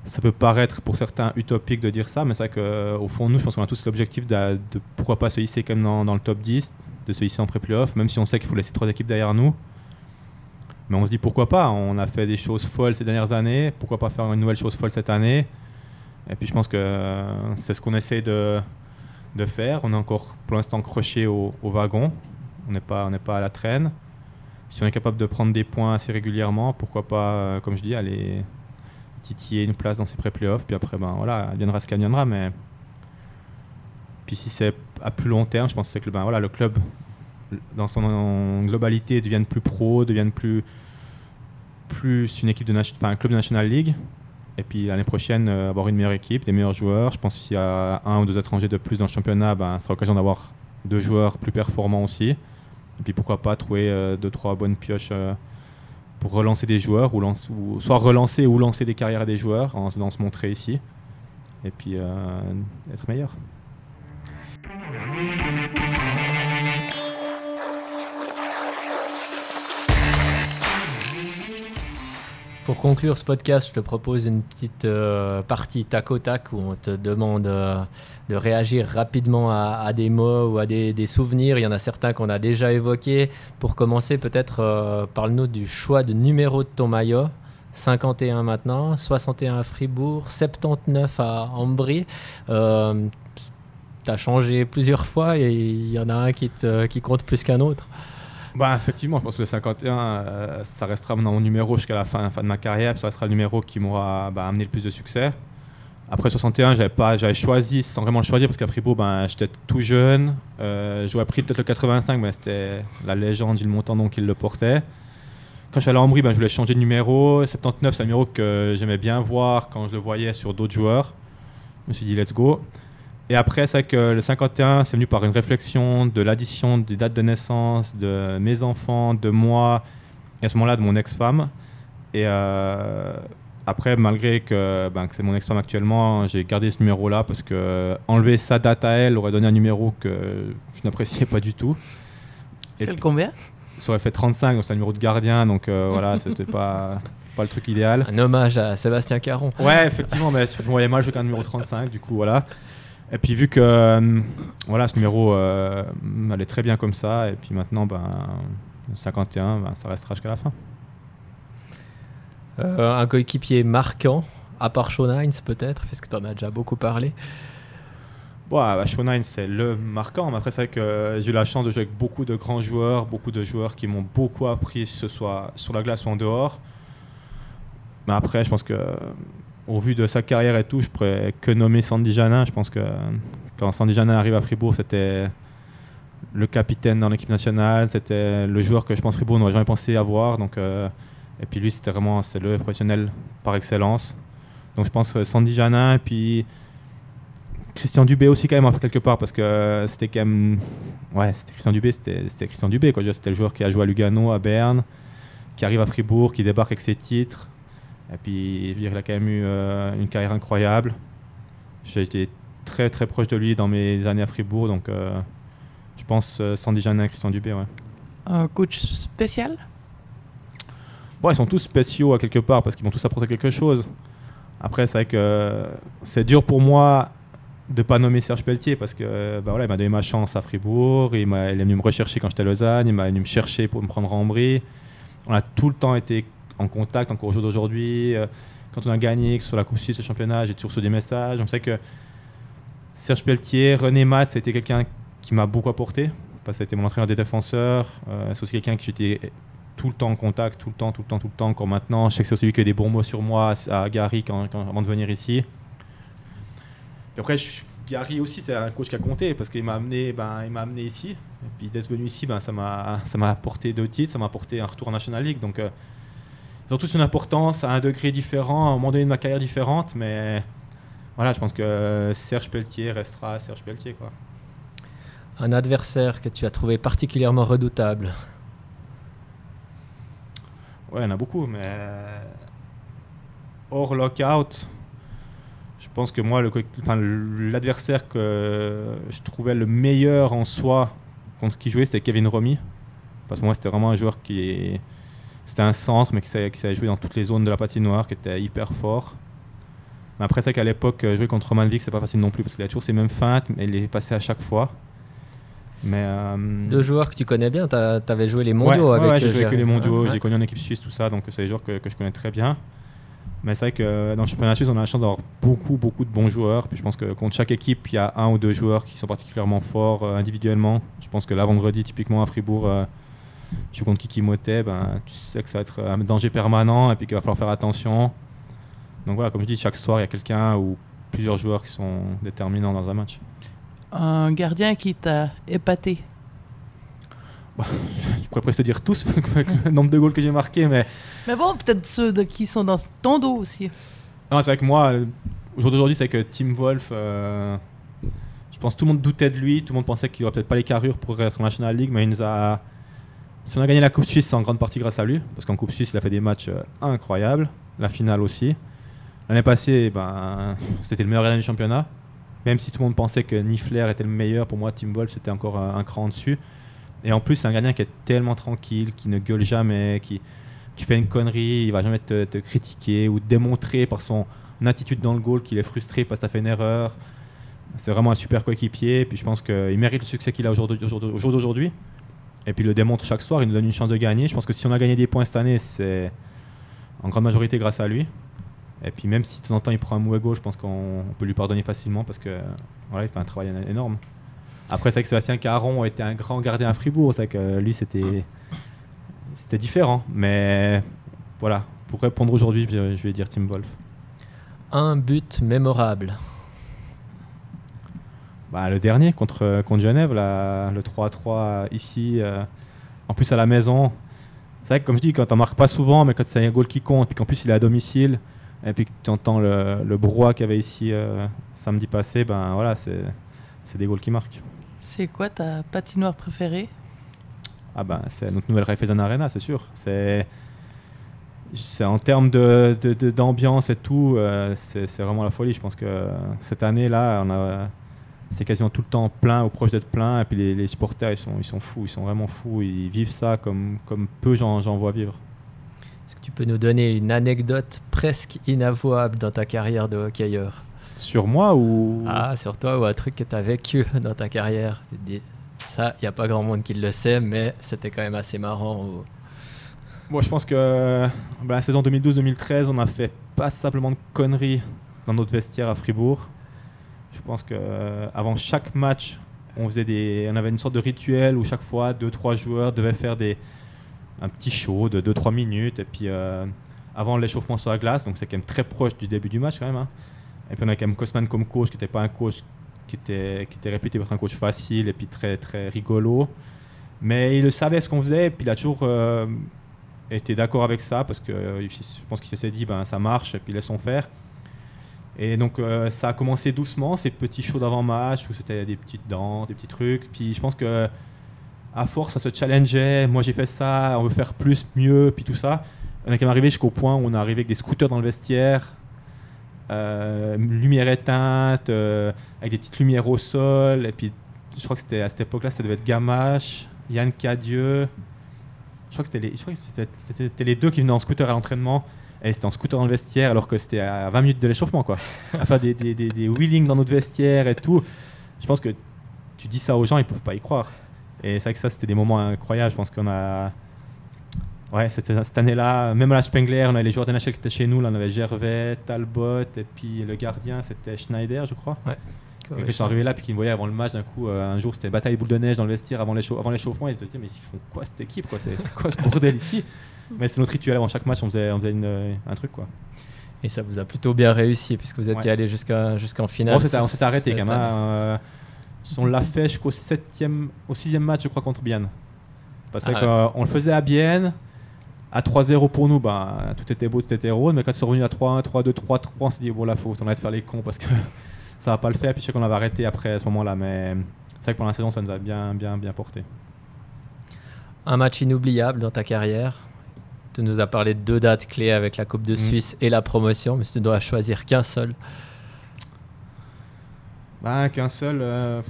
Ça peut paraître pour certains utopique de dire ça, mais c'est vrai qu'au fond, nous, je pense qu'on a tous l'objectif de, de pourquoi pas se hisser quand même dans, dans le top 10, de se hisser en pré-playoff, même si on sait qu'il faut laisser trois équipes derrière nous. Mais on se dit pourquoi pas, on a fait des choses folles ces dernières années, pourquoi pas faire une nouvelle chose folle cette année? Et puis je pense que euh, c'est ce qu'on essaie de, de faire. On est encore pour l'instant croché au, au wagon, on n'est pas, pas à la traîne. Si on est capable de prendre des points assez régulièrement, pourquoi pas, euh, comme je dis, aller titiller une place dans ces pré-playoffs. Puis après, ben voilà, viendra ce qu'elle viendra. Mais puis si c'est à plus long terme, je pense que que ben, voilà, le club, dans son globalité, devienne plus pro, devienne plus, plus une équipe de enfin, un club de National League. Et puis l'année prochaine, euh, avoir une meilleure équipe, des meilleurs joueurs. Je pense qu'il y a un ou deux étrangers de plus dans le championnat, ben, ce sera l'occasion d'avoir deux joueurs plus performants aussi. Et puis pourquoi pas trouver euh, deux, trois bonnes pioches euh, pour relancer des joueurs, ou, soit relancer ou lancer des carrières à des joueurs en, en se montrer ici. Et puis euh, être meilleur. Pour conclure ce podcast, je te propose une petite euh, partie tac au tac où on te demande euh, de réagir rapidement à, des mots ou à des, souvenirs. Il y en a certains qu'on a déjà évoqués. Pour commencer, peut-être euh, parle-nous du choix de numéro de ton maillot. 51 maintenant, 61 à Fribourg, 79 à Ambry. Tu as changé plusieurs fois et il y en a un qui, te- qui compte plus qu'un autre. Bah, effectivement, je pense que le 51, euh, ça restera mon numéro jusqu'à la fin, de ma carrière, ça restera le numéro qui m'aura bah, amené le plus de succès. Après 61, j'avais pas, j'avais choisi sans vraiment le choisir parce qu'à Fribourg, ben, j'étais tout jeune. Euh, J'aurais pris peut-être le 85, mais c'était la légende Gilles Montandon qui le portait. Quand je suis allé à Ambry, ben, je voulais changer de numéro. 79, c'est un numéro que j'aimais bien voir quand je le voyais sur d'autres joueurs. Je me suis dit, let's go. Et après, c'est vrai que le 51, c'est venu par une réflexion de l'addition des dates de naissance de mes enfants, de moi, et à ce moment-là de mon ex-femme. Et euh, après, malgré que, ben, que c'est mon ex-femme actuellement, j'ai gardé ce numéro-là parce que enlever sa date à elle aurait donné un numéro que je n'appréciais pas du tout. C'est le combien? Ça aurait fait 35, donc c'est un numéro de gardien, donc euh, (laughs) voilà, c'était pas, pas le truc idéal. Un hommage à Sébastien Caron. Ouais, effectivement, mais je voyais mal jouer qu'un numéro 35, du coup, voilà. Et puis vu que euh, voilà, ce numéro euh, allait très bien comme ça, et puis maintenant, ben, 51, ben, ça restera jusqu'à la fin. Euh, un coéquipier marquant, à part Sean Hines peut-être, puisque tu en as déjà beaucoup parlé. Bon, bah, Sean Hines, c'est le marquant, mais après, c'est vrai que j'ai eu la chance de jouer avec beaucoup de grands joueurs, beaucoup de joueurs qui m'ont beaucoup appris, que ce soit sur la glace ou en dehors. Mais après, je pense que au vu de sa carrière et tout, je pourrais que nommer Sandy Janin. Je pense que quand Sandy Janin arrive à Fribourg, c'était le capitaine dans l'équipe nationale. C'était le joueur que je pense Fribourg n'aurait jamais pensé avoir. Donc, euh, et puis lui, c'était vraiment le professionnel par excellence. Donc je pense que Sandy Janin et puis Christian Dubé aussi quand même quelque part parce que c'était quand même ouais c'était Christian Dubé c'était Christian Dubé quoi c'était le joueur qui a joué à Lugano à Berne qui arrive à Fribourg qui débarque avec ses titres et puis il a quand même eu euh, une carrière incroyable j'ai été très très proche de lui dans mes années à Fribourg donc euh, je pense euh, Sandy Janin Christian Dubé ouais un coach spécial? Bon, ils sont tous spéciaux à quelque part parce qu'ils vont tous apporter quelque chose. Après, c'est vrai que c'est dur pour moi de pas nommer Serge Pelletier parce que bah voilà, il m'a donné ma chance à Fribourg, il, il est venu me rechercher quand j'étais à Lausanne, il m'a venu me chercher pour me prendre en Brie. On a tout le temps été en contact, encore au jour d'aujourd'hui. Euh, quand on a gagné, que ce soit la Coupe Suisse, le championnat, j'ai toujours reçu des messages. On sait que Serge Pelletier, René Matt, c'était quelqu'un qui m'a beaucoup apporté parce que c'était mon entraîneur des défenseurs. Euh, c'est aussi quelqu'un qui j'étais tout le temps en contact, tout le temps, tout le temps, tout le temps. Encore maintenant, je sais que c'est celui qui a des bons mots sur moi à Gary quand, avant de venir ici. Et après, Gary aussi, c'est un coach qui a compté parce qu'il m'a amené, ben, il m'a amené ici. Et puis d'être venu ici, ben, ça m'a, ça m'a apporté deux titres, ça m'a apporté un retour en National League. Donc, euh, ils ont tous une importance à un degré différent, à un moment donné de ma carrière différente, mais voilà, je pense que Serge Pelletier restera Serge Pelletier, quoi. Un adversaire que tu as trouvé particulièrement redoutable Ouais, il y en a beaucoup, mais hors lockout, je pense que moi, l'adversaire que je trouvais le meilleur en soi contre qui jouait, c'était Kevin Romy. Parce que moi, c'était vraiment un joueur qui. C'était un centre, mais qui savait, qui savait, jouer dans toutes les zones de la patinoire, qui était hyper fort. Mais après, c'est qu'à l'époque, jouer contre Roman Vick, c'est pas facile non plus, parce qu'il a toujours ses mêmes feintes, mais il est passé à chaque fois. Mais, euh, Deux joueurs que tu connais bien, tu avais joué les mondiaux avec Ouais, j'ai joué avec les mondiaux, j'ai connu en équipe suisse, tout ça, donc c'est des joueurs que, que, je connais très bien. Mais c'est vrai que dans le championnat suisse, on a la chance d'avoir beaucoup, beaucoup de bons joueurs. Puis je pense que contre chaque équipe, il y a un ou deux joueurs qui sont particulièrement forts euh, individuellement. Je pense que là, vendredi, typiquement à Fribourg, euh, je joue contre Kiki Motet, ben, tu sais que ça va être un danger permanent et puis qu'il va falloir faire attention. Donc voilà, comme je dis, chaque soir, il y a quelqu'un ou plusieurs joueurs qui sont déterminants dans un match un gardien qui t'a épaté bah, (laughs) Je pourrais presque dire tous, (laughs) avec le nombre de goals que j'ai marqué, mais... Mais bon, peut-être ceux de, qui sont dans ton dos aussi. Non, c'est vrai que moi, au jour d'aujourd'hui, c'est que Tim Wolf, euh, je pense que tout le monde doutait de lui, tout le monde pensait qu'il n'aurait peut-être pas les carrures pour être en National League, mais il nous a... Si on a gagné la Coupe Suisse, c'est en grande partie grâce à lui, parce qu'en Coupe Suisse, il a fait des matchs euh, incroyables, la finale aussi. L'année passée, ben, (laughs) c'était le meilleur gardien du championnat. Même si tout le monde pensait que Nifler était le meilleur, pour moi, Tim Wolf, c'était encore un, cran dessus. Et en plus, c'est un gardien qui est tellement tranquille, qui ne gueule jamais, qui tu fais une connerie, il va jamais te, critiquer ou démontrer par son attitude dans le goal qu'il est frustré parce que tu as fait une erreur. C'est vraiment un super coéquipier. Puis je pense qu'il mérite le succès qu'il a au jour d'aujourd'hui. Et puis il le démontre chaque soir, il nous donne une chance de gagner. Je pense que si on a gagné des points cette année, c'est en grande majorité grâce à lui. Et puis même si de temps en temps il prend un mauvais gauche, je pense qu'on peut lui pardonner facilement parce que voilà, il fait un travail énorme. Après, c'est vrai que Sébastien Caron était un grand gardien à Fribourg, c'est que lui c'était c'était différent. Mais voilà, pour répondre aujourd'hui, je vais dire Tim Wolf. Un but mémorable. Bah, le dernier contre, contre Genève, le 3-3 ici, euh, en plus à la maison. C'est vrai que comme je dis, quand on marque pas souvent, mais quand c'est un goal qui compte, et qu'en plus il est à domicile, et puis que tu entends le, le brouhaha qu'il y avait ici euh, samedi passé, ben voilà, c'est des goals qui marquent. C'est quoi ta patinoire préférée? Ah ben c'est notre nouvelle Raiffeisen Arena, c'est sûr. C'est c'est en termes de, de- d'ambiance et tout, euh, c'est, c'est vraiment la folie. Je pense que cette année-là, on a, c'est quasiment tout le temps plein ou proche d'être plein. Et puis les, les supporters, ils sont, ils sont fous, ils sont vraiment fous. Ils vivent ça comme, comme peu j'en, j'en vois vivre. Est-ce que tu peux nous donner une anecdote presque inavouable dans ta carrière de hockeyeur? Sur moi ou? Ah, sur toi ou un truc que tu as vécu dans ta carrière? Tu te dis, ça, il n'y a pas grand monde qui le sait, mais c'était quand même assez marrant. ou- Moi, je pense que bah, la saison 2012-2013, on a fait pas simplement de conneries dans notre vestiaire à Fribourg. Je pense que euh, chaque match, on faisait des, on avait une sorte de rituel où chaque fois, deux trois joueurs devaient faire des, un petit show de 2-3 minutes. Et puis euh, avant l'échauffement sur la glace, donc c'est quand même très proche du début du match quand même. hein. Et puis on a quand même Cosman comme coach, qui n'était pas un coach qui était, qui était réputé pour être un coach facile et puis très très rigolo. Mais il le savait ce qu'on faisait, et puis il a toujours euh, été d'accord avec ça parce que je pense qu'il s'est dit ben ça marche et puis laissons faire. Et donc euh, ça a commencé doucement ces petits shows d'avant-match où c'était des petites danses, des petits trucs. Puis je pense que à force ça se challengeait. Moi j'ai fait ça, on veut faire plus, mieux, puis tout ça. On est quand même arrivé jusqu'au point où on est arrivé avec des scooters dans le vestiaire, euh, lumière éteinte, euh, avec des petites lumières au sol. Et puis je crois que c'était à cette époque-là, ça devait être Gamache, Yann Cadieux. Je crois que c'était les, c'était les deux qui venaient en scooter à l'entraînement. Et c'était en scooter dans le vestiaire alors que c'était à 20 minutes de l'échauffement quoi. Faire des, des, des, des wheelings dans notre vestiaire et tout. Je pense que tu dis ça aux gens, ils peuvent pas y croire. Et c'est vrai que ça c'était des moments incroyables. Je pense qu'on a. Ouais, c'était- cette année-là, même à la Spengler, on avait les joueurs de NHL qui étaient chez nous. Là, on avait Gervais, Talbot et puis le gardien c'était Schneider, je crois. Et ils sont arrivés là, puis qu'ils me voyaient avant le match, d'un coup, euh, un jour, c'était bataille boule de neige dans le vestiaire avant l'échau- avant l'échauffement. Ils se disaient, mais ils font quoi cette équipe quoi? C'est quoi ce bordel ici? Mais c'est notre rituel avant chaque match, on faisait, on faisait une, euh, un truc quoi. Et ça vous a plutôt bien réussi puisque vous étiez Ouais. allé jusqu'en finale. Bon, on s'était arrêté quand même. hein, euh, on l'a fait jusqu'au septième, au sixième match, je crois, contre Bienne. Parce Ah que, euh, on le faisait à Bienne. À 3-0 pour nous, ben, tout était beau, tout était rose. Mais quand c'est revenu à 3-1, 3-2, 3-3, on s'est dit, bon, là, faut on de faire les cons parce que (laughs) ça va pas le faire. Puis je sais qu'on avait arrêté après à ce moment-là. Mais c'est vrai que pendant la saison, ça nous a bien, bien, bien porté. Un match inoubliable dans ta carrière. Tu nous as parlé de deux dates clés avec la Coupe de Mm. Suisse et la promotion, mais si tu dois choisir qu'un seul. Ben, qu'un seul. euh,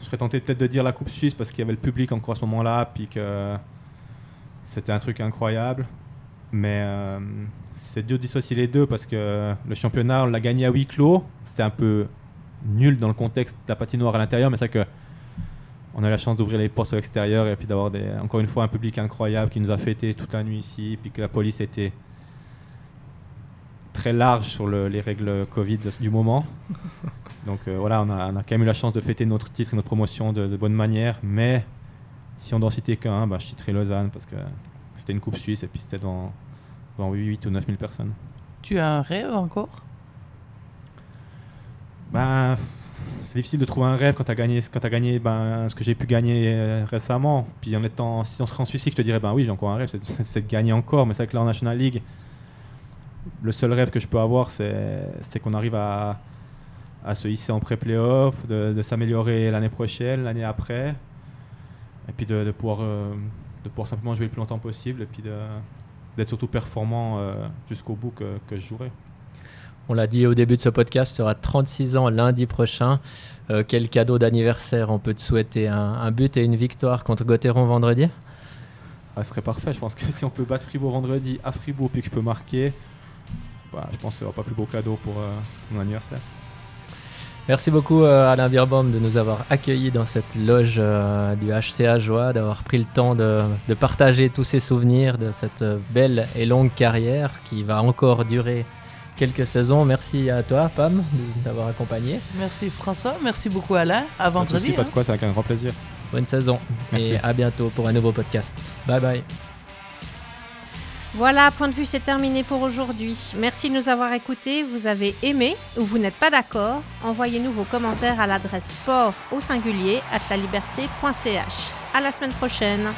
je serais tenté peut-être de dire la Coupe Suisse parce qu'il y avait le public encore à ce moment-là, puis que c'était un truc incroyable. Mais euh, c'est dur de dissocier les deux parce que le championnat, on l'a gagné à huis clos. C'était un peu nul dans le contexte de la patinoire à l'intérieur, mais c'est vrai que on a eu la chance d'ouvrir les portes à l'extérieur et puis d'avoir encore une fois un public incroyable qui nous a fêté toute la nuit ici, puis que la police était très large sur le- les règles Covid du moment. (laughs) Donc euh, voilà, on a, on a quand même eu la chance de fêter notre titre et notre promotion de, de bonne manière, mais si on doit en citer qu'un, bah, je citerai Lausanne parce que c'était une coupe suisse et puis c'était dans, dans 8 ou 9 000 personnes. Tu as un rêve encore? Ben, c'est difficile de trouver un rêve quand tu as gagné, quand gagné ben, ce que j'ai pu gagner euh, récemment. Puis en étant, si on serait en Suisse, je te dirais, ben oui, j'ai encore un rêve, (laughs) c'est- de gagner encore. Mais c'est vrai que là en National League, le seul rêve que je peux avoir, c'est qu'on arrive à, se hisser en pré-playoff, de, s'améliorer l'année prochaine, l'année après, et puis de, pouvoir, euh, de pouvoir simplement jouer le plus longtemps possible, et puis d'être surtout performant euh, jusqu'au bout que, que je jouerai. On l'a dit au début de ce podcast, tu auras 36 ans lundi prochain. Euh, quel cadeau d'anniversaire on peut te souhaiter un, un but et une victoire contre Gauthieron vendredi Ah, ce serait parfait. Je pense que (laughs) si on peut battre Fribourg vendredi à Fribourg puis que je peux marquer, bah, je pense qu'il n'y aura pas plus beau cadeau pour euh, mon anniversaire. Merci beaucoup euh, Alain Birbaum de nous avoir accueillis dans cette loge euh, du HCA Joie, d'avoir pris le temps de, de partager tous ces souvenirs de cette belle et longue carrière qui va encore durer quelques saisons. Merci à toi Pam d'avoir accompagné. Merci François, merci beaucoup Alain. À Pas de vendredi. pas hein. de quoi, c'est avec un grand plaisir. Bonne saison Merci. et à bientôt pour un nouveau podcast. Bye bye. Voilà, point de vue, c'est terminé pour aujourd'hui. Merci de nous avoir écoutés. Vous avez aimé ou vous n'êtes pas d'accord Envoyez-nous vos commentaires à l'adresse sport au singulier at la liberté.ch. À la semaine prochaine.